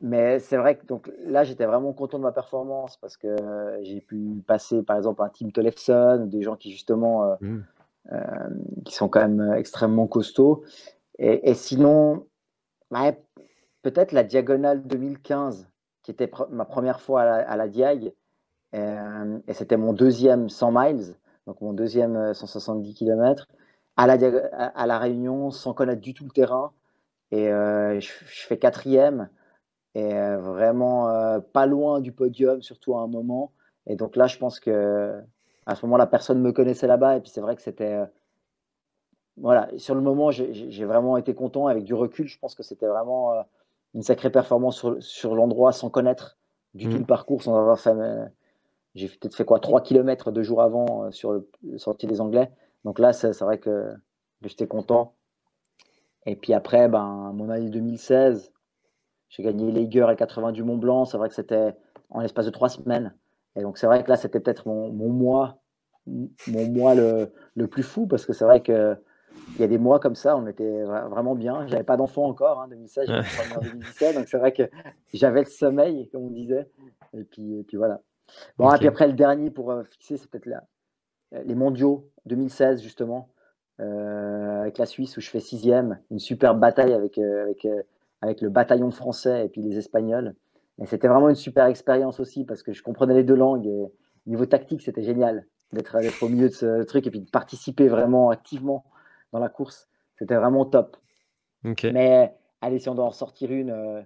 mais c'est vrai que donc, là, j'étais vraiment content de ma performance parce que j'ai pu passer par exemple un Team Tollefson, des gens qui justement. Euh, mmh. Euh, qui sont quand même extrêmement costauds. Et, sinon, peut-être la diagonale 2015, qui était ma première fois à la, Diag, euh, et c'était mon deuxième 100 miles, donc mon deuxième 170 km, à la, à la Réunion, sans connaître du tout le terrain. Et je, fais quatrième, et vraiment pas loin du podium, surtout à un moment. Et donc là, je pense que à ce moment-là, personne ne me connaissait là-bas. Et puis c'est vrai que c'était. Euh, voilà, sur le moment, j'ai vraiment été content. Avec du recul, je pense que c'était vraiment euh, une sacrée performance sur, l'endroit sans connaître du tout mmh. le parcours, sans avoir fait. Euh, j'ai peut-être fait quoi 3 km deux jours avant sur le, sortie des Anglais. Donc là, c'est vrai que, j'étais content. Et puis après, ben, mon année 2016, j'ai gagné l'Eiger et 80 du Mont Blanc. C'est vrai que c'était en l'espace de trois semaines. Et donc, c'est vrai que là, c'était peut-être mon, mois, mon mois le, le plus fou, parce que c'est vrai que il y a des mois comme ça, on était vraiment bien. J'avais pas d'enfant encore, hein, 2016, j'avais en 2017, donc c'est vrai que j'avais le sommeil, comme on disait. Et puis, et puis voilà. Bon, et puis après, le dernier pour euh, fixer, c'est peut-être les mondiaux 2016, justement, euh, avec la Suisse, où je fais sixième. Une superbe bataille avec, euh, avec, avec le bataillon français et puis les Espagnols. Et c'était vraiment une super expérience aussi parce que je comprenais les deux langues et niveau tactique, c'était génial d'être au milieu de ce truc et puis de participer vraiment activement dans la course. C'était vraiment top. Mais allez, si on doit en sortir une, euh,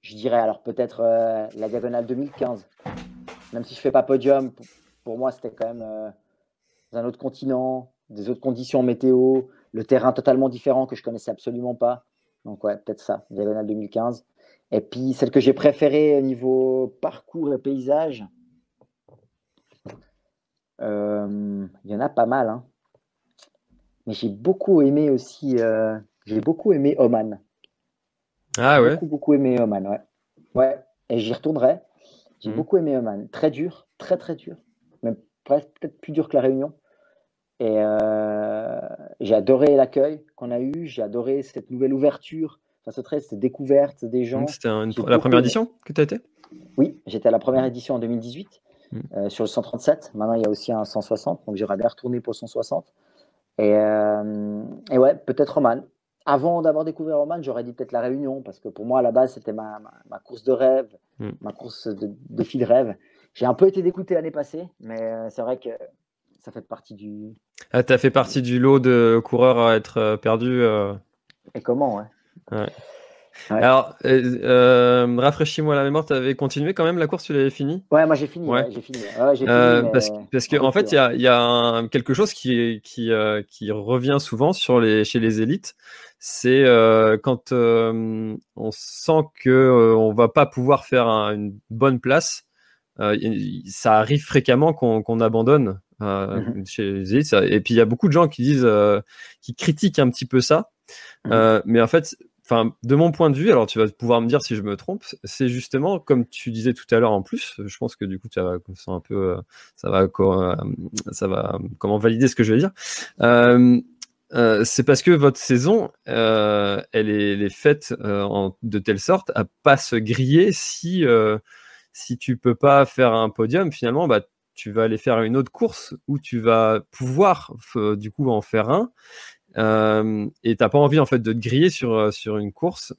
je dirais alors peut-être euh, la diagonale 2015. Même si je fais pas podium, pour, moi, c'était quand même euh, un autre continent, des autres conditions météo, le terrain totalement différent que je connaissais absolument pas. Donc ouais, peut-être ça, diagonale 2015. Et puis celle que j'ai préférée au niveau parcours et paysage, euh, il y en a pas mal. Hein. Mais j'ai beaucoup aimé aussi, euh, j'ai beaucoup aimé Oman. Ah ouais. Beaucoup, beaucoup aimé Oman, ouais. Ouais, et j'y retournerai. J'ai mmh. beaucoup aimé Oman. Très dur, très très dur. Même peut-être plus dur que la Réunion. Et euh, j'ai adoré l'accueil qu'on a eu. J'ai adoré cette nouvelle ouverture Enfin, ce trait, c'était découverte des gens. C'était la première édition que tu as été? Oui, j'étais à la première édition en 2018 hmm. euh, sur le 137. Maintenant, il y a aussi un 160, donc j'aurais bien retourné pour le 160. Et, euh, et ouais, peut-être Roman. Avant d'avoir découvert Roman, j'aurais dit peut-être la Réunion, parce que pour moi, à la base, c'était ma, ma, course de rêve, hmm. ma course de, de fil de rêve. J'ai un peu été dégoûté l'année passée, mais euh, c'est vrai que ça fait partie du. Ah, tu as fait partie du lot de coureurs à être perdus. Et comment, ouais. Alors, euh, euh, rafraîchis-moi la mémoire, tu avais continué quand même la course, tu l'avais fini? Ouais, moi j'ai fini. j'ai fini. Euh, parce, parce qu'en fait, il y a, y a quelque chose qui, qui, qui revient souvent sur les, chez les élites. C'est quand on sent que on va pas pouvoir faire une bonne place. ça arrive fréquemment qu'on abandonne mm-hmm. chez les élites. Et puis il y a beaucoup de gens qui disent, qui critiquent un petit peu ça. Mmh. mais en fait, enfin, de mon point de vue, alors tu vas pouvoir me dire si je me trompe, c'est justement comme tu disais tout à l'heure en plus. Je pense que du coup, tu vas un peu, euh, ça va, euh, ça va, comment valider ce que je vais dire. Euh, c'est parce que votre saison, elle, est, faite de telle sorte à pas se griller si si tu peux pas faire un podium. Finalement, bah tu vas aller faire une autre course où tu vas pouvoir du coup en faire un. Euh, et t'as pas envie en fait de te griller sur, une course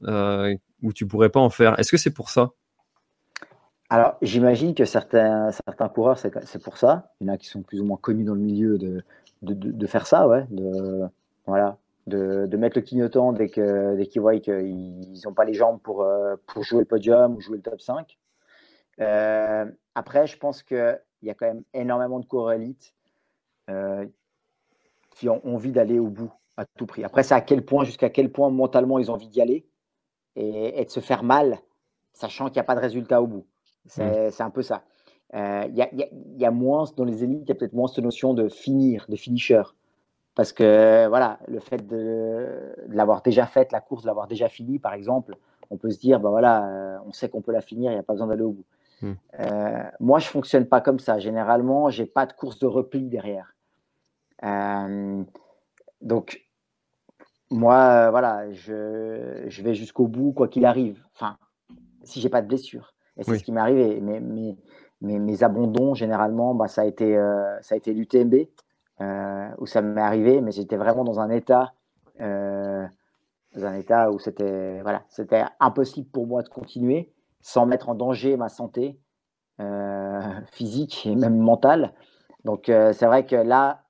où tu pourrais pas en faire. Est-ce que c'est pour ça? Alors, j'imagine que certains, coureurs, c'est pour ça. Il y en a qui sont plus ou moins connus dans le milieu de, faire ça, ouais. Voilà, de, de mettre le clignotant dès qu'ils dès qu'ils voient qu'ils n'ont pas les jambes pour, euh, pour jouer le podium ou jouer le top 5. Euh, après, je pense qu'il y a quand même énormément de coureurs élites euh, qui ont envie d'aller au bout à tout prix. Après, c'est à quel point, jusqu'à quel point mentalement ils ont envie d'y aller et, et, de se faire mal, sachant qu'il n'y a pas de résultat au bout. Mmh. C'est un peu ça. Il euh, y, a, y, a, moins, dans les élites, il y a peut-être moins cette notion de finir, de finisher. Parce que voilà, le fait de, l'avoir déjà faite, la course, de l'avoir déjà fini, par exemple, on peut se dire, ben voilà, euh, on sait qu'on peut la finir, il n'y a pas besoin d'aller au bout. Mmh. Euh, moi, je fonctionne pas comme ça. Généralement, j'ai pas de course de repli derrière. donc, moi, voilà, je, je vais jusqu'au bout, quoi qu'il arrive. Enfin, si j'ai pas de blessure. Et c'est ce qui m'est arrivé. Mes, mes, mes, abandons, généralement, bah, ça a été, euh, ça a été l'UTMB, euh, où ça m'est arrivé, mais j'étais vraiment dans un état, euh, dans un état où c'était voilà, c'était impossible pour moi de continuer sans mettre en danger ma santé physique et même mentale. Donc, c'est vrai que là,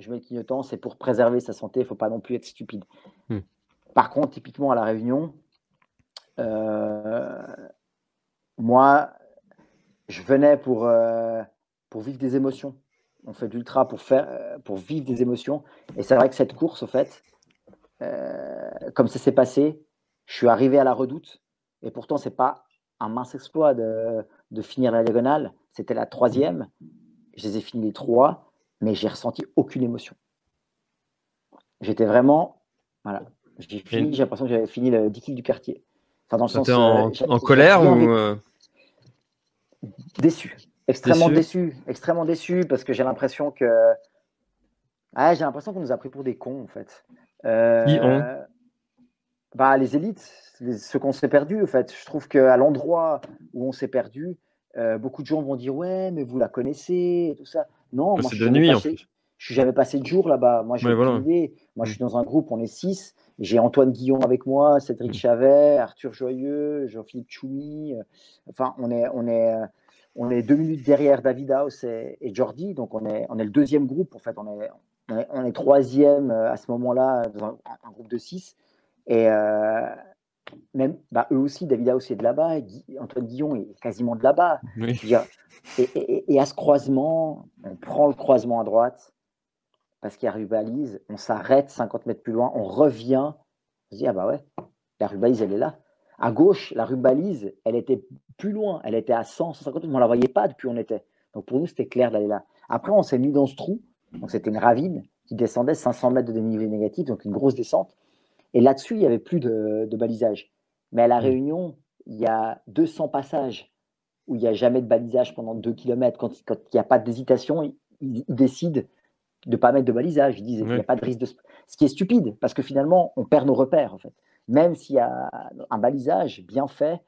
je mets le clignotant, c'est pour préserver sa santé, il ne faut pas non plus être stupide. Hmm. Par contre, typiquement à La Réunion, moi, je venais pour, euh, pour vivre des émotions. On fait de l'ultra pour, faire, euh, pour vivre des émotions. Et c'est vrai que cette course, au fait, euh, comme ça s'est passé, je suis arrivé à la redoute. Et pourtant, ce n'est pas un mince exploit de, de finir la diagonale. C'était la troisième. Je les ai finis les trois, mais j'ai ressenti aucune émotion. J'étais vraiment. Voilà. J'ai fini, j'ai l'impression que j'avais fini le 10 kg du quartier. Enfin, dans le sens, en, en colère ou déçu, extrêmement déçu. extrêmement déçu parce que j'ai l'impression que j'ai l'impression qu'on nous a pris pour des cons en fait. Euh, bah, les élites, les, ceux qu'on s'est perdu en fait. Je trouve qu'à l'endroit où on s'est perdu, euh, beaucoup de gens vont dire ouais mais vous la connaissez et tout ça. Non, moi, je de nuit Je suis jamais passé de jour là-bas. Moi, j'ai Moi, je suis dans un groupe, on est six. J'ai Antoine Guillon avec moi, Cédric mm. Chavet, Arthur Joyeux, Jean-Philippe Choumi. Enfin, on est, on est, on est deux minutes derrière David House et, Jordi. Donc, on est, on est le deuxième groupe. En fait, on est, on est, troisième euh, à ce moment-là dans un, groupe de six. Et même bah, eux aussi, David House est de là-bas, Antoine Guillon est quasiment de là-bas. Et, et, à ce croisement, on prend le croisement à droite parce qu'il y a rubalise, on s'arrête 50 mètres plus loin, on revient, on se dit, ah bah ouais, la rubalise, elle est là. À gauche, la rubalise, elle était plus loin, elle était à 100, 150 mètres, on ne la voyait pas depuis où on était. Donc pour nous, c'était clair d'aller là. Après, on s'est mis dans ce trou, donc c'était une ravine qui descendait 500 mètres de dénivelé négatif, donc une grosse descente. Et là-dessus, il n'y avait plus de, balisage. Mais à La mmh. Réunion, il y a 200 passages où il n'y a jamais de balisage pendant 2 km. Quand, il n'y a pas d'hésitation, ils décident de ne pas mettre de balisage. Ils disent qu'il n'y a pas de risque de. Ce qui est stupide, parce que finalement, on perd nos repères, en fait. Même s'il y a un balisage bien fait,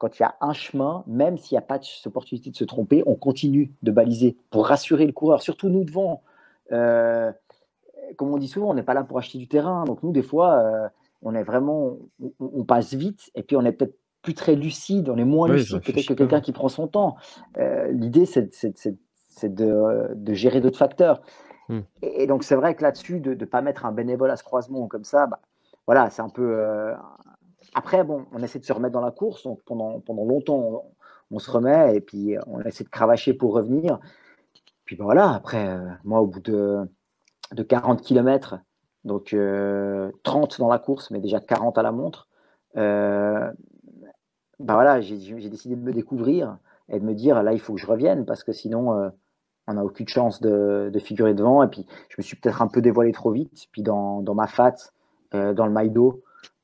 quand il y a un chemin, même s'il n'y a pas d'opportunité de se tromper, on continue de baliser pour rassurer le coureur, surtout nous devant. Euh, comme on dit souvent, on n'est pas là pour acheter du terrain. Donc nous, des fois, euh, on est vraiment, on, passe vite et puis on est peut-être plus très lucide, on est moins lucide peut-être que quelqu'un qui prend son temps. Euh, l'idée, c'est de, de, gérer d'autres facteurs. Hmm. Et, donc, c'est vrai que là-dessus, de ne pas mettre un bénévole à ce croisement comme ça, bah, voilà, c'est un peu. Euh, après, bon, on essaie de se remettre dans la course. Donc, pendant, pendant longtemps, on, se remet et puis on essaie de cravacher pour revenir. Puis ben voilà, après, euh, moi, au bout de, de 40 km, donc 30 euh, dans la course, mais déjà 40 à la montre, ben voilà, j'ai décidé de me découvrir et de me dire là, il faut que je revienne parce que sinon on n'a aucune chance de, figurer devant. Et puis, je me suis peut-être un peu dévoilé trop vite. Puis, dans, ma fat, euh, dans le Maïdo,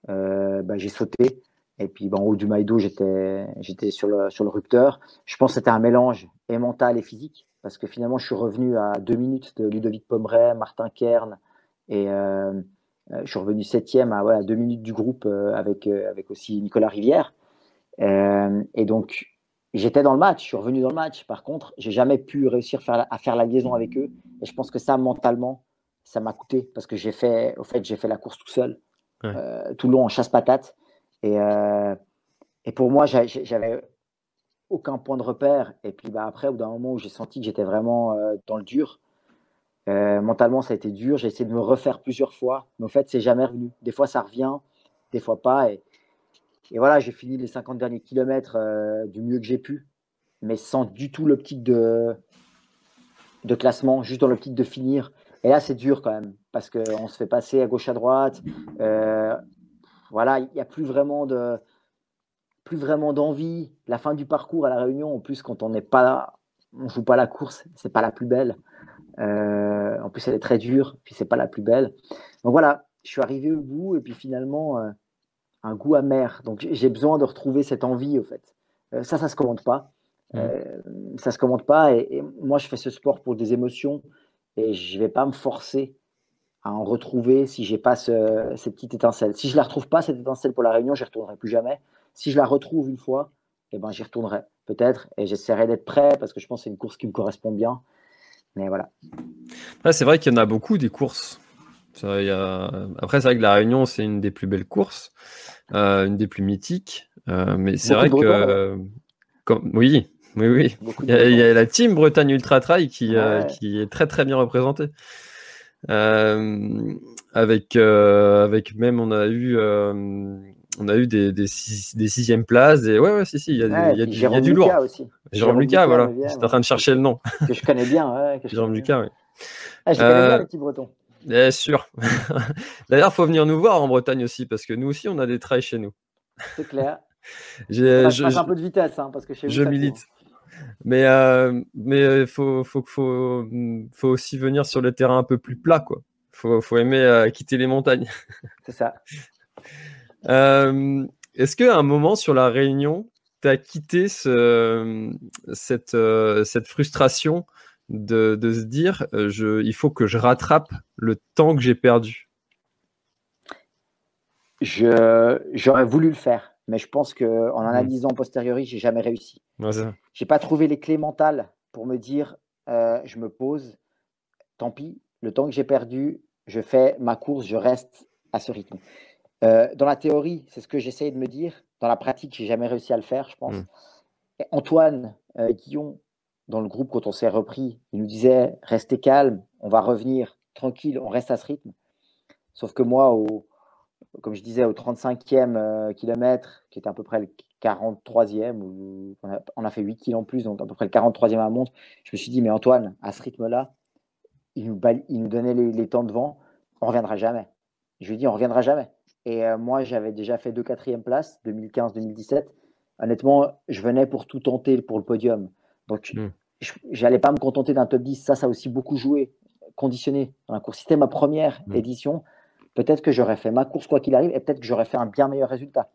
euh, bah, j'ai sauté. Et puis, bah, en haut du Maïdo, j'étais, sur, le, sur rupteur. Je pense que c'était un mélange et mental et physique. Parce que finalement, je suis revenu à deux minutes de Ludovic Pomeray, Martin Kern. Et euh, je suis revenu septième à, à, deux minutes du groupe avec, avec aussi Nicolas Rivière. et donc, j'étais dans le match, je suis revenu dans le match. Par contre, j'ai jamais pu réussir à faire la liaison avec eux. Et je pense que ça, mentalement, ça m'a coûté parce que j'ai fait, au fait, j'ai fait la course tout seul, euh, tout le long en chasse-patate. Et, euh, et pour moi, j'avais aucun point de repère. Et puis bah, après, au bout d'un moment où j'ai senti que j'étais vraiment euh, dans le dur, mentalement, ça a été dur. J'ai essayé de me refaire plusieurs fois, mais au fait, c'est jamais revenu. Des fois, ça revient, des fois pas. Et, et voilà, j'ai fini les 50 derniers kilomètres du mieux que j'ai pu, mais sans du tout l'optique de, de classement, juste dans l'optique de finir. Et là, c'est dur quand même, parce qu'on se fait passer à gauche, à droite. Euh, voilà, il n'y a plus vraiment de plus vraiment d'envie. La fin du parcours à la Réunion, en plus, quand on n'est pas, on joue pas la course, c'est pas la plus belle. Euh, en plus, elle est très dure, puis c'est pas la plus belle. Donc voilà, je suis arrivé au bout, et puis finalement, euh, un goût amer. Donc j'ai besoin de retrouver cette envie, au fait. ça, ça se commande pas. Mmh. ça se commande pas. et, moi, je fais ce sport pour des émotions et je ne vais pas me forcer à en retrouver si j'ai pas ce, cette petite étincelle. Si je la retrouve pas, cette étincelle pour la réunion, je n'y retournerai plus jamais. Si je la retrouve une fois, eh ben, j'y retournerai peut-être et j'essaierai d'être prêt parce que je pense que c'est une course qui me correspond bien. Mais voilà. c'est vrai qu'il y en a beaucoup des courses. Après, c'est vrai que la Réunion, c'est une des plus belles courses, euh, une des plus mythiques. Euh, mais c'est vrai que. Comme... Oui, oui, oui. Il y, a, la team Bretagne Ultra Trail qui, euh, qui est très très bien représentée. Euh, avec, euh, avec même, on a eu, on a eu des, des, des, sixièmes places. Et ouais, ouais, si, si, il y a, il y a, du, y a du lourd. Aussi. Jérôme, Lucas, voilà. J'étais en train de chercher le nom. Que je connais bien. Ouais, Jérôme Lucas, oui. Ah, je connais bien les petits Bretons. Bien sûr. D'ailleurs, il faut venir nous voir en Bretagne aussi, parce que nous aussi, on a des trails chez nous. C'est clair. J'ai un peu de vitesse, hein, parce que chez Je milite. Mais euh, mais il euh, faut, faut, faut, faut aussi venir sur le terrain un peu plus plat, quoi. Faut, faut aimer euh, quitter les montagnes. C'est ça. Est-ce qu'à un moment sur la réunion, tu as quitté ce, cette, cette frustration de, de se dire je, il faut que je rattrape le temps que j'ai perdu J'aurais voulu le faire mais je pense qu'en mmh. analysant posteriori, j'ai jamais réussi. Je j'ai pas trouvé les clés mentales pour me dire, euh, je me pose, tant pis, le temps que j'ai perdu, je fais ma course, je reste à ce rythme. Euh, dans la théorie, c'est ce que j'essaye de me dire. Dans la pratique, j'ai jamais réussi à le faire, je pense. Mmh. Antoine euh, Guillon, dans le groupe, quand on s'est repris, il nous disait restez calme, on va revenir tranquille, on reste à ce rythme. Sauf que moi, au, comme je disais, au 35e euh, kilomètre, qui était à peu près le 43e, où on a, fait 8 km en plus, donc à peu près le 43e à montre, je me suis dit, mais Antoine, à ce rythme-là, il nous, il nous donnait les, temps devant, on reviendra jamais. Je lui ai dit, on reviendra jamais. Et euh, moi, j'avais déjà fait deux quatrièmes places, 2015-2017. Honnêtement, je venais pour tout tenter pour le podium. Donc, hmm. je n'allais pas me contenter d'un top 10. Ça, ça a aussi beaucoup joué, conditionné. Dans la course, c'était ma première hmm. édition peut-être que j'aurais fait ma course quoi qu'il arrive et peut-être que j'aurais fait un bien meilleur résultat.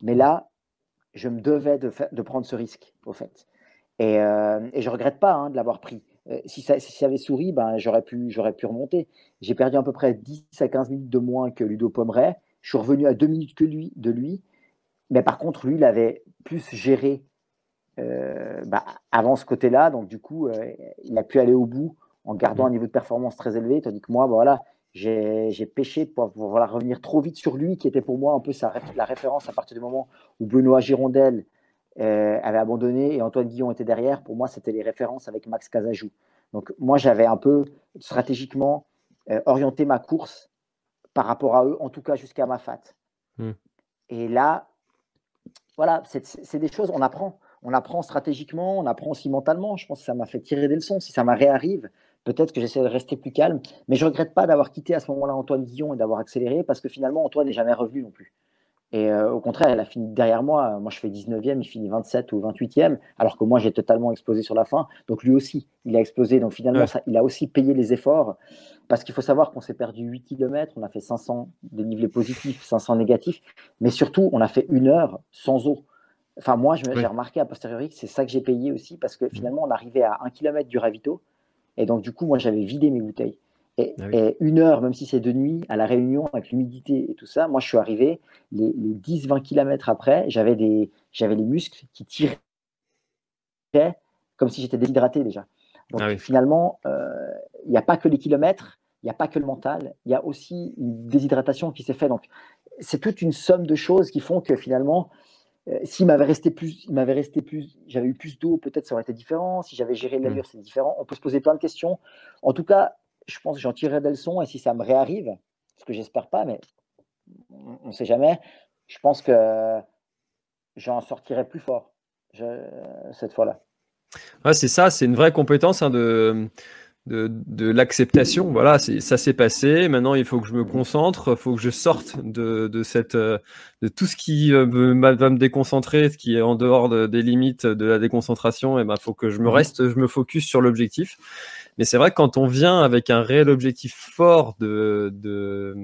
Mais là, je me devais de, de prendre ce risque, au fait. Et, euh, et je ne regrette pas hein, de l'avoir pris. Euh, si, ça, si ça avait souri, ben, j'aurais pu, pu remonter. J'ai perdu à peu près 10 à 15 minutes de moins que Ludo Pomeray. Je suis revenu à 2 minutes que lui, de lui. Mais par contre, lui, il avait plus géré bah, avant ce côté-là. Donc, du coup, il a pu aller au bout en gardant un niveau de performance très élevé. Tandis que moi, bah, voilà, j'ai pêché pour, pouvoir revenir trop vite sur lui, qui était pour moi un peu sa, la référence à partir du moment où Benoît Girondel euh, avait abandonné et Antoine Guillon était derrière. Pour moi, c'était les références avec Max Casajou. Donc moi, j'avais un peu stratégiquement euh, orienté ma course par rapport à eux, en tout cas jusqu'à ma fat. Hmm. Et là, voilà, c'est des choses, on apprend. On apprend stratégiquement, on apprend aussi mentalement. Je pense que ça m'a fait tirer des leçons. Si ça m'arrive, peut-être que j'essaie de rester plus calme. Mais je ne regrette pas d'avoir quitté à ce moment-là Antoine Guillon et d'avoir accéléré parce que finalement, Antoine n'est jamais revenu non plus. Et euh, au contraire, elle a fini derrière moi. Moi, je fais 19e, il finit 27 ou 28e, alors que moi, j'ai totalement explosé sur la fin. Donc lui aussi, il a explosé. Donc finalement, ça, il a aussi payé les efforts. Parce qu'il faut savoir qu'on s'est perdu 8 km, on a fait 500 dénivelés positifs, 500 négatifs, mais surtout, on a fait une heure sans eau. Enfin, moi, j'ai remarqué à posteriori que c'est ça que j'ai payé aussi, parce que mmh. finalement, on arrivait à 1 km du ravito, et donc, du coup, moi, j'avais vidé mes bouteilles. Et, ah une heure, même si c'est de nuit, à la réunion, avec l'humidité et tout ça, moi, je suis arrivé, les, 10-20 km après, j'avais les muscles qui tiraient comme si j'étais déshydraté déjà. Donc ah finalement, euh, il n'y a pas que les kilomètres, il n'y a pas que le mental, il y a aussi une déshydratation qui s'est faite. Donc c'est toute une somme de choses qui font que finalement, euh, s'il m'avait resté plus, il m'avait resté plus, j'avais eu plus d'eau, peut-être ça aurait été différent. Si j'avais géré l'allure, mmh. c'est différent. On peut se poser plein de questions. En tout cas, je pense que j'en tirerai des leçons et si ça me réarrive, ce que j'espère pas, mais on ne sait jamais, je pense que j'en sortirai plus fort cette fois-là. Ouais, c'est ça, c'est une vraie compétence hein, de, de, l'acceptation. Voilà, ça s'est passé. Maintenant, il faut que je me concentre, il faut que je sorte de, de, cette, euh, de tout ce qui euh, va me déconcentrer, ce qui est en dehors des limites de la déconcentration. Et ben, faut que je me mmh reste, je me focus sur l'objectif. Mais c'est vrai que quand on vient avec un réel objectif fort de, de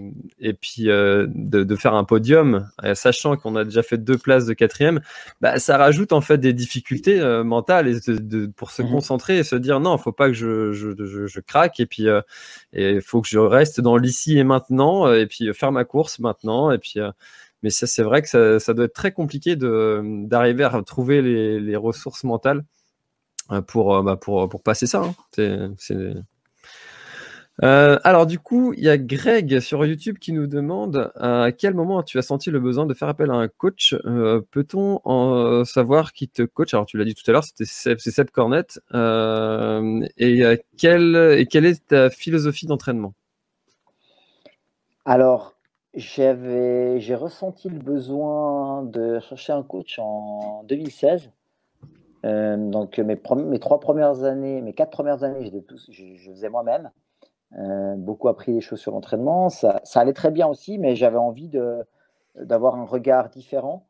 et puis euh, de, de, faire un podium, euh, sachant qu'on a déjà fait deux places de quatrième, bah, ça rajoute en fait des difficultés euh, mentales et de, pour se mmh concentrer et se dire non, faut pas que je, je, je, je craque et puis il faut que je reste dans l'ici et maintenant et puis faire ma course maintenant et puis mais ça c'est vrai que ça, ça, doit être très compliqué de d'arriver à trouver les, les ressources mentales. euh, pour, euh, bah, pour, pour passer ça. Hein. Euh, alors du coup, il y a Greg sur YouTube qui nous demande à quel moment tu as senti le besoin de faire appel à un coach? Peut-on en savoir qui te coach? Alors tu l'as dit tout à l'heure, c'était c'est Seb Cornette. et, quelle, est ta philosophie d'entraînement? Alors j'ai ressenti le besoin de chercher un coach en 2016 euh, donc mes, mes, trois premières années, mes quatre premières années, je, je faisais moi-même. Euh, beaucoup appris des choses sur l'entraînement. Ça, ça, allait très bien aussi, mais j'avais envie d'avoir un regard différent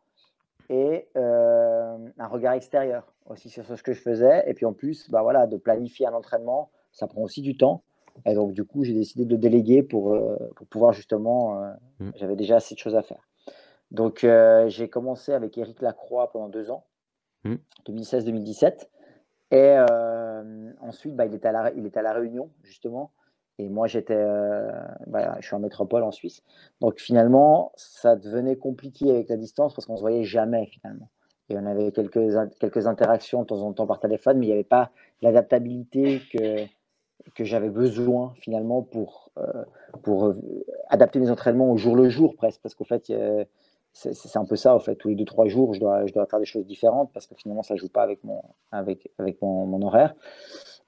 et euh, un regard extérieur aussi sur ce que je faisais. Et puis en plus, bah voilà, de planifier un entraînement, ça prend aussi du temps. Et donc du coup, j'ai décidé de déléguer pour, pour pouvoir justement, mmh. j'avais déjà assez de choses à faire. Donc j'ai commencé avec Eric Lacroix pendant deux ans. 2016-2017. Mmh. Et euh, ensuite, bah, il, était à la, il était à La Réunion, justement. Et moi, j'étais, euh, bah, je suis en métropole en Suisse. Donc finalement, ça devenait compliqué avec la distance parce qu'on se voyait jamais finalement. Et on avait quelques, quelques interactions de temps en temps par téléphone, mais il n'y avait pas l'adaptabilité que, que j'avais besoin finalement pour, euh, pour adapter mes entraînements au jour le jour presque. Parce qu'au fait, c'est un peu ça, en fait. Tous les deux, trois jours, je dois, je dois faire des choses différentes parce que finalement, ça ne joue pas avec mon, avec, avec mon, horaire.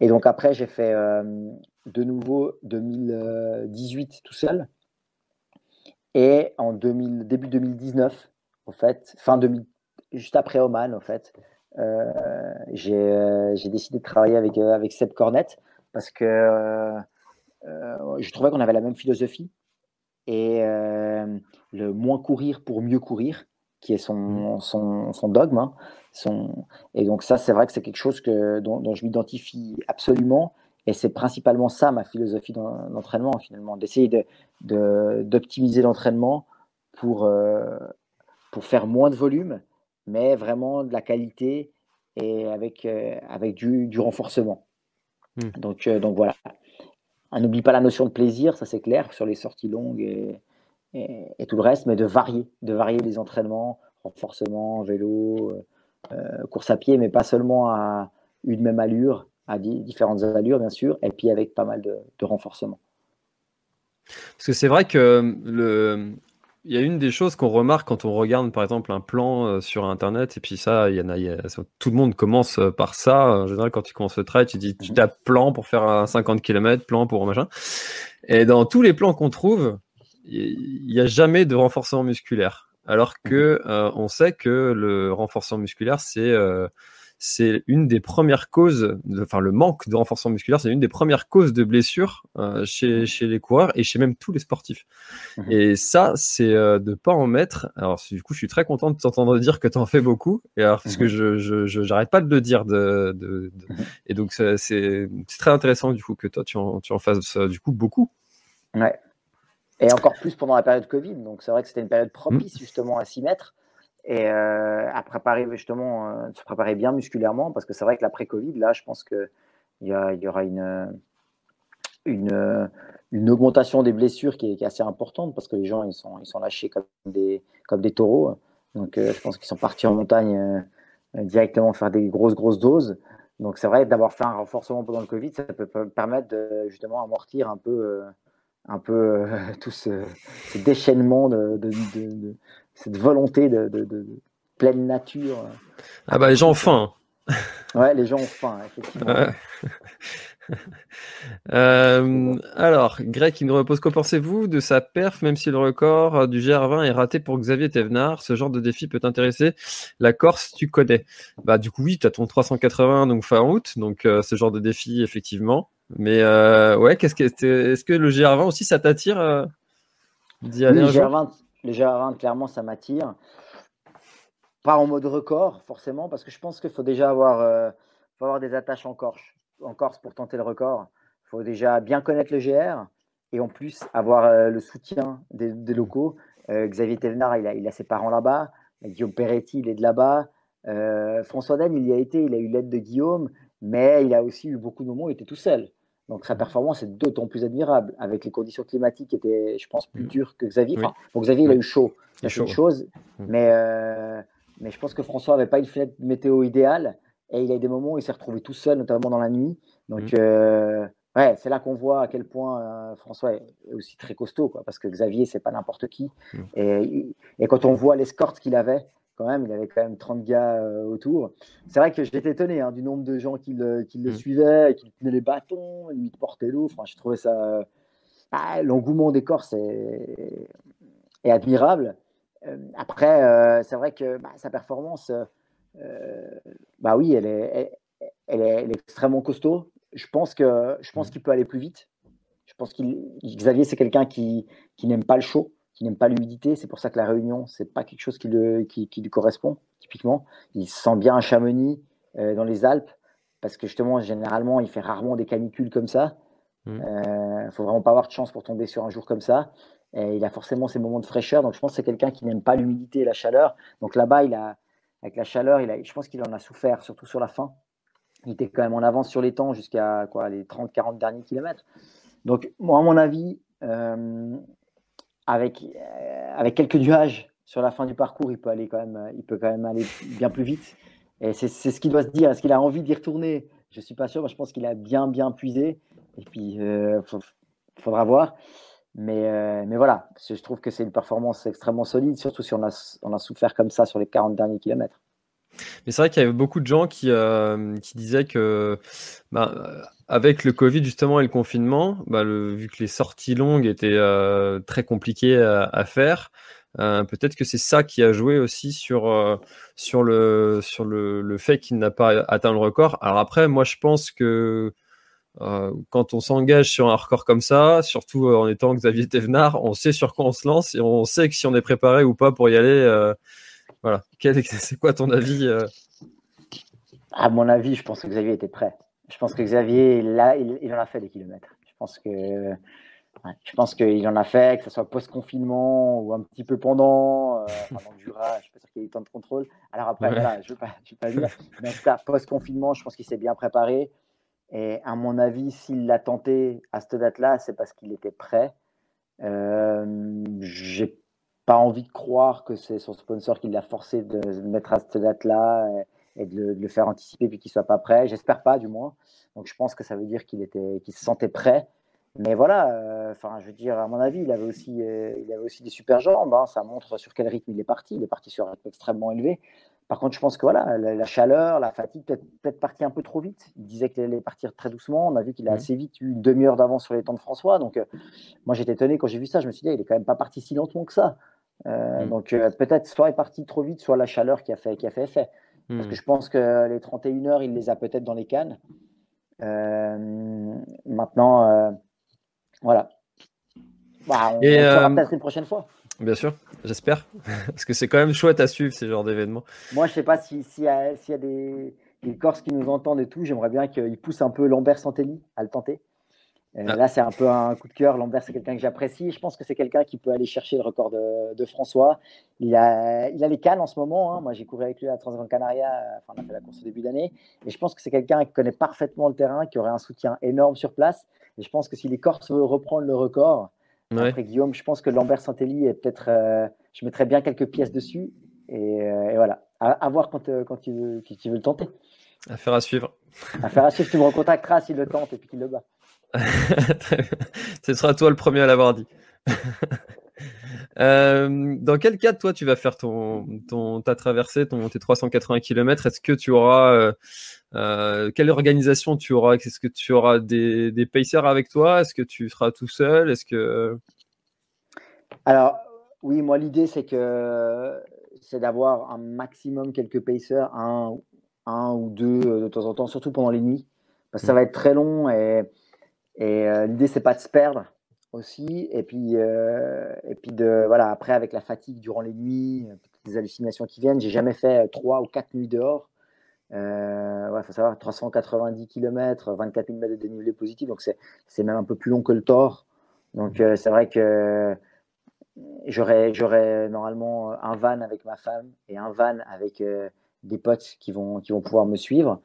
Et donc, après, j'ai fait euh, de nouveau 2018 tout seul. Et en 2000, début 2019, en fait, fin 2000, juste après Oman, en fait, euh, euh, j'ai décidé de travailler avec, avec Seb Cornette parce que je trouvais qu'on avait la même philosophie et euh, le moins courir pour mieux courir, qui est son, mmh. son, son dogme. Hein, son... Et donc ça, c'est vrai que c'est quelque chose que, dont, je m'identifie absolument. Et c'est principalement ça ma philosophie d'entraînement, finalement, d'essayer d'optimiser de, l'entraînement pour, euh, pour faire moins de volume, mais vraiment de la qualité et avec, euh, avec du, du renforcement. Mmh. Donc, donc voilà. On n'oublie pas la notion de plaisir, ça c'est clair, sur les sorties longues et, tout le reste, mais de varier, de varier les entraînements, renforcement, vélo, euh, euh, course à pied, mais pas seulement à une même allure, à différentes allures bien sûr, et puis avec pas mal de, de renforcement. Parce que c'est vrai que le, il y a une des choses qu'on remarque quand on regarde, par exemple, un plan euh, sur Internet, et puis ça, il y en a, tout le monde commence euh, par ça. En général, quand tu commences le trail, tu dis, tu mhm. tapes plan pour faire un 50 km, plan pour machin. Et dans tous les plans qu'on trouve, il n'y a jamais de renforcement musculaire. Alors que mhm. euh, on sait que le renforcement musculaire, c'est c'est une des premières causes, enfin le manque de renforcement musculaire, c'est une des premières causes de blessures euh, chez, mmh. chez les coureurs et chez même tous les sportifs. Mmh. Et ça, c'est euh, de pas en mettre. Alors du coup, je suis très content de t'entendre dire que tu en fais beaucoup, et alors parce que mmh. je, je, j'arrête pas de le dire. De, de, Et donc c'est, très intéressant du coup que toi tu en, tu en fasses euh, du coup beaucoup. Ouais. Et encore plus pendant la période Covid. Donc c'est vrai que c'était une période propice justement à s'y mettre et euh, à préparer justement, euh, se préparer bien musculairement, parce que c'est vrai que l'après-Covid, là, je pense qu'il y, aura une, une, une, augmentation des blessures qui est, assez importante, parce que les gens, ils sont, ils sont lâchés comme des, comme des taureaux. Donc, euh, je pense qu'ils sont partis en montagne directement faire des grosses, grosses doses. Donc c'est vrai d'avoir fait un renforcement pendant le Covid, ça peut permettre justement amortir un peu, un peu tout ce, déchaînement de, cette volonté de, pleine nature. Ah bah les gens ont faim. Ouais, les gens ont faim, effectivement. Euh, alors, Greg qui nous repose, qu'en pensez-vous de sa perf, même si le record du GR20 est raté pour Xavier Thévenard? Ce genre de défi peut t'intéresser. La Corse, tu connais. Bah, du coup, oui, tu as ton 380 donc fin août, donc euh, ce genre de défi, effectivement. Mais euh, ouais, qu'est-ce que est-ce que le GR20 aussi, ça t'attire d'y aller le, GR20, le GR20, clairement, ça m'attire. Pas en mode record, forcément, parce que je pense qu'il faut déjà avoir, faut avoir des attaches en Corse en Corse pour tenter le record, il faut déjà bien connaître le GR et en plus avoir euh, le soutien des, locaux. Euh, Xavier Thévenard, il a, ses parents là-bas. Guillaume Peretti, il est de là-bas. Euh, François Den, il y a été, il a eu l'aide de Guillaume, mais il a aussi eu beaucoup de moments où il était tout seul. Donc sa performance est d'autant plus admirable, avec les conditions climatiques qui étaient, je pense, plus mm. dures que Xavier. Enfin, Xavier, il a eu chaud. C'est une chose, mm. mais, mais je pense que François n'avait pas une fenêtre météo idéale. Et il y a eu des moments où il s'est retrouvé tout seul, notamment dans la nuit. Donc, mmh. euh, ouais, c'est là qu'on voit à quel point euh, François est aussi très costaud, quoi, parce que Xavier, c'est pas n'importe qui. Mmh. Et, et, quand on voit l'escorte qu'il avait, quand même, il avait quand même 30 gars euh, autour. C'est vrai que j'étais étonné hein, du nombre de gens qui le, qui le mmh. suivaient, qui tenaient les bâtons, limite portaient l'eau. Enfin, je trouvais ça. Ah, l'engouement des Corses est, est admirable. après, c'est vrai que bah, sa performance euh, bah oui, elle est, elle, est, extrêmement costaud. Je pense que je pense mm. qu'il peut aller plus vite. Je pense qu'il Xavier c'est quelqu'un qui, qui n'aime pas le chaud, qui n'aime pas l'humidité. C'est pour ça que la Réunion c'est pas quelque chose qui, le, qui, lui correspond typiquement. Il se sent bien à Chamonix euh, dans les Alpes parce que justement généralement il fait rarement des canicules comme ça. Il mm. euh, faut vraiment pas avoir de chance pour tomber sur un jour comme ça. Et il a forcément ses moments de fraîcheur. Donc je pense que c'est quelqu'un qui n'aime pas l'humidité et la chaleur. Donc là-bas il a avec la chaleur, il a, je pense qu'il en a souffert, surtout sur la fin. Il était quand même en avance sur les temps jusqu'à quoi, les 30-40 derniers kilomètres. Donc, moi, à mon avis, euh, avec, euh, avec quelques nuages sur la fin du parcours, il peut, aller quand même, il peut quand même aller bien plus vite. Et c'est ce qu'il doit se dire. Est-ce qu'il a envie d'y retourner? Je ne suis pas sûr. Moi, je pense qu'il a bien, bien puisé. Et puis, il euh, faudra voir. Mais, euh, mais voilà, je trouve que c'est une performance extrêmement solide, surtout si on a, on a souffert comme ça sur les 40 derniers kilomètres. Mais c'est vrai qu'il y avait beaucoup de gens qui, euh, disaient que bah, avec le Covid justement et le confinement, bah, vu que les sorties longues étaient euh, très compliquées à, faire, peut-être que c'est ça qui a joué aussi sur, le, fait qu'il n'a pas atteint le record. Alors après, moi je pense que euh, quand on s'engage sur un record comme ça, surtout euh, en étant Xavier Thévenard, on sait sur quoi on se lance et on sait que si on est préparé ou pas pour y aller. Euh, voilà. C'est quoi ton avis À mon avis, je pense que Xavier était prêt. Je pense que Xavier, là, il, en a fait des kilomètres. Je pense que, je pense qu'il en a fait, que ce soit post-confinement ou un petit peu pendant, pendant le Jura. Je suis pas sûr qu'il y ait eu tant de contrôle. Alors après, voilà, je ne vais pas, dire. Mais en tout cas, post-confinement, je pense qu'il s'est bien préparé. Et à mon avis, s'il l'a tenté à cette date-là, c'est parce qu'il était prêt. Euh, J'ai pas envie de croire que c'est son sponsor qui l'a forcé de mettre à cette date-là et, de, le, faire anticiper puis qu'il soit pas prêt. J'espère pas, du moins. Donc je pense que ça veut dire qu'il était, qu'il se sentait prêt. Mais voilà, euh, enfin, je veux dire, à mon avis, il avait aussi, euh, il avait aussi des super jambes. Hein. ça montre sur quel rythme il est parti. Il est parti sur un rythme extrêmement élevé. Par contre, je pense que voilà, la, chaleur, la fatigue, peut-être peut parti un peu trop vite. Il disait qu'il allait partir très doucement. On a vu qu'il a assez vite eu une demi-heure d'avance sur les temps de François. Donc, euh, moi, j'étais étonné quand j'ai vu ça. Je me suis dit, il est quand même pas parti si lentement que ça. Euh, donc, euh, peut-être soit il est parti trop vite, soit la chaleur qui a fait, qui a fait effet. Parce que je pense que les 31 heures, il les a peut-être dans les cannes. maintenant, voilà. Bah, on, Et on peut-être une prochaine fois. Bien sûr, j'espère. Parce que c'est quand même chouette à suivre ces genres d'événements. Moi, je sais pas s'il si y, a, y a des, Corses qui nous entendent et tout, j'aimerais bien qu'ils poussent un peu Lambert Santelli à le tenter. Euh, ah. Là, c'est un peu un coup de cœur. Lambert, c'est quelqu'un que j'apprécie. Je pense que c'est quelqu'un qui peut aller chercher le record de, François. Il a, il a les cannes en ce moment. Hein. Moi, j'ai couru avec lui à Transgran Canaria. Enfin, on a fait la course au début d'année. Et je pense que c'est quelqu'un qui connaît parfaitement le terrain, qui aurait un soutien énorme sur place. Et je pense que si les Corses veulent reprendre le record, après Guillaume, je pense que Lambert Santelli est peut-être. Euh, je mettrais bien quelques pièces dessus. Et, euh, voilà. à, voir quand, quand tu, veux, tu veux le tenter. Affaire à suivre. Affaire à suivre, tu me recontacteras s'il le tente et puis qu'il le bat. Ce sera toi le premier à l'avoir dit. Euh, dans quel cas, toi, tu vas faire ton, ton ta traversée, ton, tes 380 km Est-ce que tu auras euh, euh, quelle organisation tu auras? Est-ce que tu auras des, des pacers avec toi? Est-ce que tu seras tout seul? Est-ce que alors oui, moi l'idée c'est que c'est d'avoir un maximum quelques pacers, un, un ou deux de temps en temps, surtout pendant les nuits, parce que ça mmh. va être très long et, et l'idée c'est pas de se perdre aussi. Et puis, euh, et puis de, voilà, après, avec la fatigue durant les nuits, les hallucinations qui viennent, j'ai jamais fait trois ou quatre nuits dehors. Il euh, faut savoir, 390 km, 24 000 mètres de dénivelé positif, donc c'est même un peu plus long que le tort. Donc euh, c'est vrai que j'aurais normalement un van avec ma femme et un van avec des potes qui vont, qui vont pouvoir me suivre.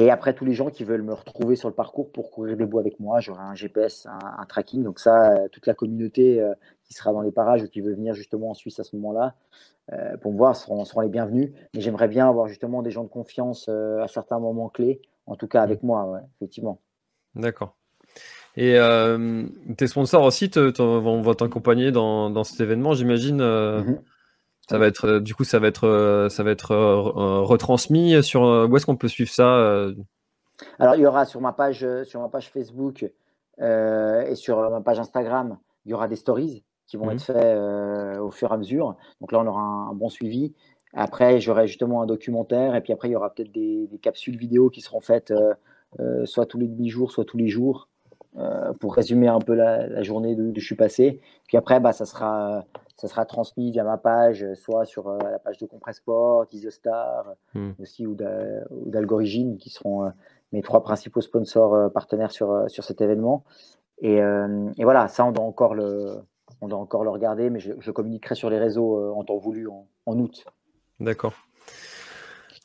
Et après, tous les gens qui veulent me retrouver sur le parcours pour courir des bois avec moi, j'aurai un GPS, un, tracking. Donc ça, euh, toute la communauté euh, qui sera dans les parages ou qui veut venir justement en Suisse à ce moment-là, euh, pour me voir, seront, seront, les bienvenus. Mais j'aimerais bien avoir justement des gens de confiance à certains moments clés, en tout cas avec moi, effectivement. D'accord. Et tes sponsors aussi on va t'accompagner dans, dans, cet événement, j'imagine. Mm-hmm. Ça va être, euh, du coup, ça va être, euh, ça va être euh, retransmis sur. Où est-ce qu'on peut suivre ça Alors, il y aura sur ma page, sur ma page Facebook et sur ma page Instagram, il y aura des stories qui vont mmh. être faits au fur et à mesure. Donc là, on aura un, bon suivi. Après, j'aurai justement un documentaire et puis après, il y aura peut-être des, capsules vidéo qui seront faites soit tous les demi-jours, soit tous les jours. Pour résumer un peu la, journée d'où je suis passé. Puis après, bah, ça sera ça sera transmis via ma page, soit sur euh, la page de Compressport, Isostar hmm. aussi ou d'Algorigine, qui seront euh, mes trois principaux sponsors euh, partenaires sur, sur cet événement. Et, et, voilà, ça, on doit encore le, on doit encore le regarder, mais je, communiquerai sur les réseaux en temps voulu en, en août. D'accord.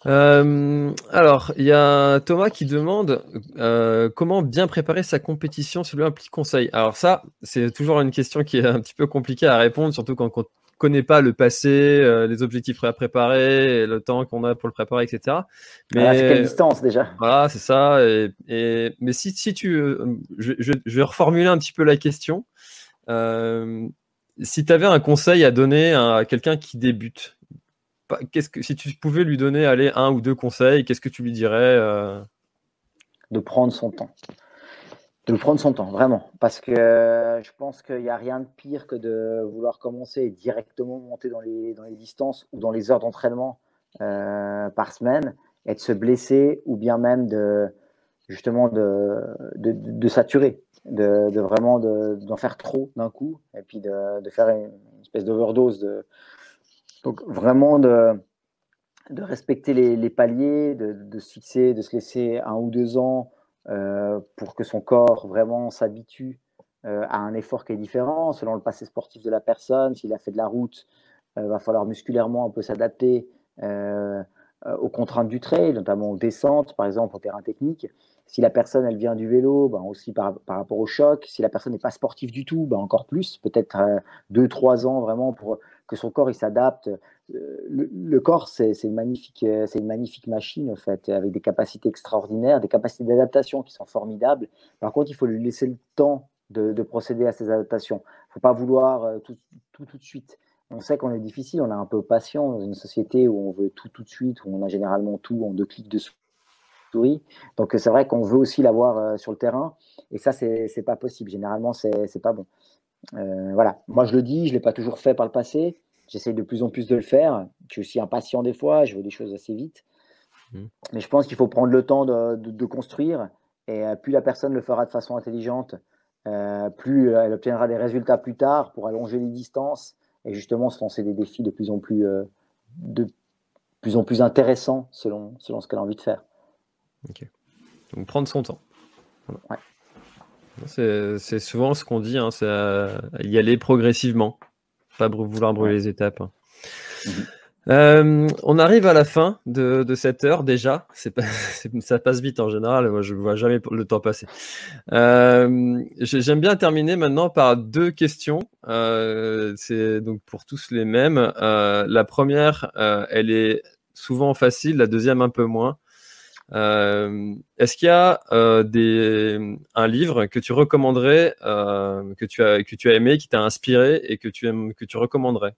Euh, alors, il y a Thomas qui demande euh, comment bien préparer sa compétition selon un petit conseil. Alors ça, c'est toujours une question qui est un petit peu compliquée à répondre, surtout quand on ne connaît pas le passé, euh, les objectifs à préparer, le temps qu'on a pour le préparer, etc. Mais c'est quelle distance déjà? Voilà, c'est ça. Et, mais si, si tu, je, je, vais reformuler un petit peu la question. si tu avais un conseil à donner à quelqu'un qui débute, si tu pouvais lui donner aller un ou deux conseils, qu'est-ce que tu lui dirais euh? De prendre son temps. De prendre son temps, vraiment. Parce que euh, je pense qu'il n'y a rien de pire que de vouloir commencer et directement monter dans les, distances ou dans les heures d'entraînement euh, par semaine et de se blesser ou bien même de justement de, saturer, de, vraiment d'en faire trop d'un coup et puis de, faire une espèce d'overdose de, donc vraiment de, respecter les, paliers, de, se fixer, de se laisser un ou deux ans euh, pour que son corps vraiment s'habitue euh, à un effort qui est différent selon le passé sportif de la personne. S'il a fait de la route, il euh, va falloir musculairement un peu s'adapter aux contraintes du trail, notamment aux descentes, par exemple, au terrain technique. Si la personne, elle vient du vélo, ben aussi par, par, rapport au choc. Si la personne n'est pas sportive du tout, ben encore plus, peut-être deux, trois ans vraiment pour que son corps il s'adapte. Euh, le, corps, c'est une, magnifique, euh, une magnifique machine, en fait, avec des capacités extraordinaires, des capacités d'adaptation qui sont formidables. Par contre, il faut lui laisser le temps de, procéder à ces adaptations. Il ne faut pas vouloir euh, tout, tout, tout de suite. On sait qu'on est difficile, on est un peu patient dans une société où on veut tout tout de suite, où on a généralement tout en deux clics de souris. Donc c'est vrai qu'on veut aussi l'avoir sur le terrain, et ça c'est pas possible. Généralement c'est pas bon. Euh, voilà, moi je le dis, je ne l'ai pas toujours fait par le passé. J'essaie de plus en plus de le faire. Je suis aussi impatient des fois, je veux des choses assez vite. Mmh. Mais je pense qu'il faut prendre le temps de, construire. Et euh, plus la personne le fera de façon intelligente, euh, plus elle obtiendra des résultats plus tard pour allonger les distances et justement se lancer des défis de plus en plus, de plus, en plus intéressants selon, selon ce qu'elle a envie de faire. Ok. Donc prendre son temps. Ouais. C'est souvent ce qu'on dit, hein, c'est euh, y aller progressivement, pas vouloir brûler les étapes. Hein. Mhm. Euh, on arrive à la fin de, cette heure déjà. Pas, ça passe vite en général. Moi, je ne vois jamais le temps passer. Euh, j'aime bien terminer maintenant par deux questions. c'est donc pour tous les mêmes. la première, elle est souvent facile, la deuxième un peu moins. Est-ce qu'il y a des, un livre que tu recommanderais, que, tu as, que tu as aimé, qui t'a inspiré et que tu, aimes, que tu recommanderais?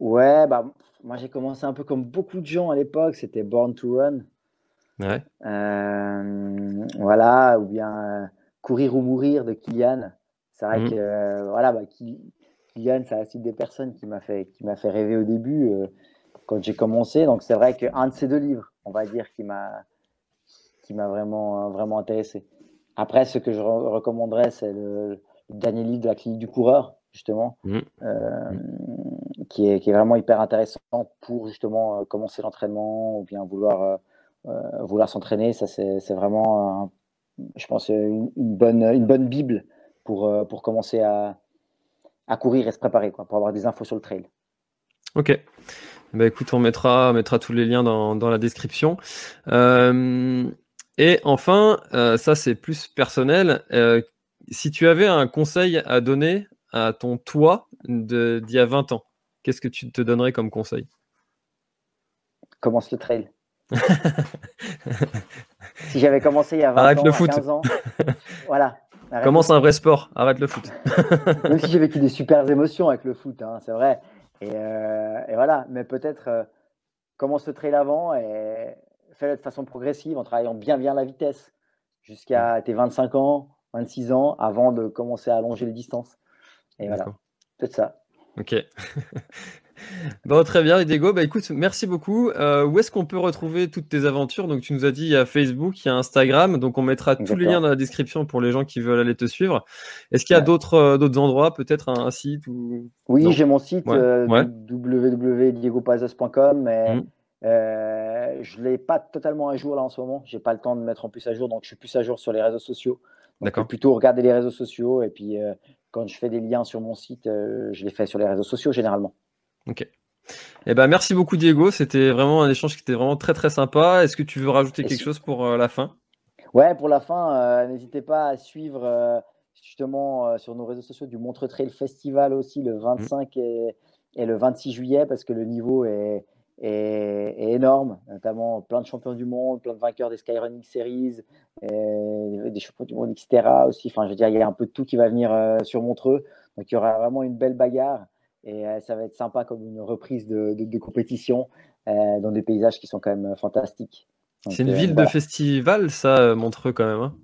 Ouais, bah, moi j'ai commencé un peu comme beaucoup de gens à l'époque, c'était Born to Run. Ouais. voilà, ou bien Courir ou mourir de Kylian. C'est vrai mmh. que voilà, bah, Kylian, c'est la des personnes qui m'a fait, qui m'a fait rêver au début quand j'ai commencé. Donc c'est vrai qu'un de ces deux livres, on va dire, qui m'a, qui m'a vraiment, vraiment intéressé. Après, ce que je recommanderais, c'est le, dernier livre de la clinique du coureur, justement. Mmh qui est, vraiment hyper intéressant pour justement euh, commencer l'entraînement ou bien vouloir, euh, euh, vouloir s'entraîner. Ça, c'est vraiment, je pense, une, bonne, une bonne Bible pour, pour commencer à, à courir et se préparer, quoi, pour avoir des infos sur le trail. Ok. Bah écoute, on mettra, mettra tous les liens dans, dans la description. et enfin, ça c'est plus personnel. si tu avais un conseil à donner à ton toi d'il y a 20 ans, qu'est-ce que tu te donnerais comme conseil? Commence le trail. si j'avais commencé il y a 20 Arrête ans, le foot. 15 ans, voilà. Commence un vrai sport, arrête le foot. Même si j'ai vécu des super émotions avec le foot, hein, c'est vrai. Et, euh, voilà, mais peut-être euh, commence le trail avant et fais-le de façon progressive en travaillant bien bien la vitesse jusqu'à tes 25 ans, 26 ans avant de commencer à allonger les distances. Et voilà, peut-être ça. Ok. bon, très bien, Diego. Bah, écoute, merci beaucoup. Euh, où est-ce qu'on peut retrouver toutes tes aventures? Donc, tu nous as dit il y a Facebook, il y a Instagram. Donc, on mettra tous les liens dans la description pour les gens qui veulent aller te suivre. Est-ce qu'il y a d'autres euh, d'autres endroits, peut-être un, site ou... Oui, j'ai mon site euh, www.diegopazos.com, mais mmh. je ne l'ai pas totalement à jour là en ce moment. J'ai pas le temps de mettre en plus à jour, donc je suis plus à jour sur les réseaux sociaux. D'accord. Plutôt regarder les réseaux sociaux et puis quand je fais des liens sur mon site, je les fais sur les réseaux sociaux généralement. Ok. Eh ben, merci beaucoup Diego, c'était vraiment un échange qui était vraiment très très sympa. Est-ce que tu veux rajouter quelque chose pour euh, la fin? Ouais, pour la fin, euh, n'hésitez pas à suivre justement sur nos réseaux sociaux du Montre Trail Festival aussi le 25 et, et, le 26 juillet parce que le niveau est, est, énorme, notamment plein de champions du monde, plein de vainqueurs des Skyrunning Series, des champions du monde, etc. aussi. Enfin, je veux dire, il y a un peu de tout qui va venir euh, sur Montreux. Donc, il y aura vraiment une belle bagarre et euh, ça va être sympa comme une reprise de, de, compétition euh, dans des paysages qui sont quand même fantastiques. C'est une ville de festival, ça, Montreux, quand même. Hein.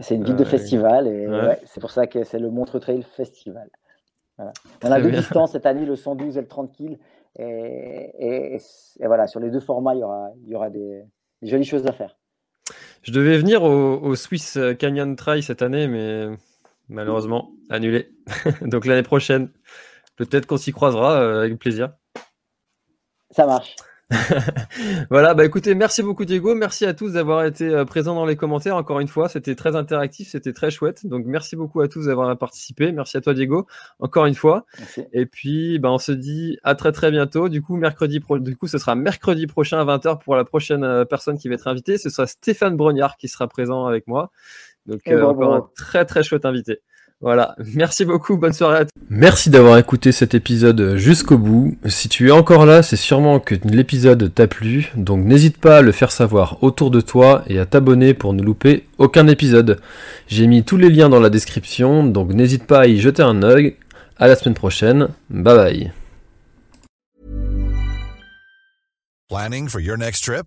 c'est une ville de festival et c'est pour ça que c'est le Montreux Trail Festival. On a deux distances cette année, le 112 et le 30 kills. Et, voilà, sur les deux formats, il y aura, il y aura des, jolies choses à faire. Je devais venir au, Swiss Canyon Trail cette année, mais malheureusement, annulé. Donc l'année prochaine, peut-être qu'on s'y croisera euh, avec plaisir. Ça marche. voilà, bah écoutez, merci beaucoup Diego, merci à tous d'avoir été euh, présents dans les commentaires. Encore une fois, c'était très interactif, c'était très chouette. Donc merci beaucoup à tous d'avoir participé. Merci à toi Diego, encore une fois. Et puis, bah, on se dit à très très bientôt. Du coup, mercredi pro... du coup, ce sera mercredi prochain à 20h pour la prochaine euh, personne qui va être invitée. Ce sera Stéphane Brognard qui sera présent avec moi. Donc eh euh, ben, encore un très très chouette invité. Voilà, merci beaucoup, bonne soirée à tous. Merci d'avoir écouté cet épisode jusqu'au bout. Si tu es encore là, c'est sûrement que l'épisode t'a plu, donc n'hésite pas à le faire savoir autour de toi et à t'abonner pour ne louper aucun épisode. J'ai mis tous les liens dans la description, donc n'hésite pas à y jeter un œil. À la semaine prochaine, bye bye. Planning for your next trip?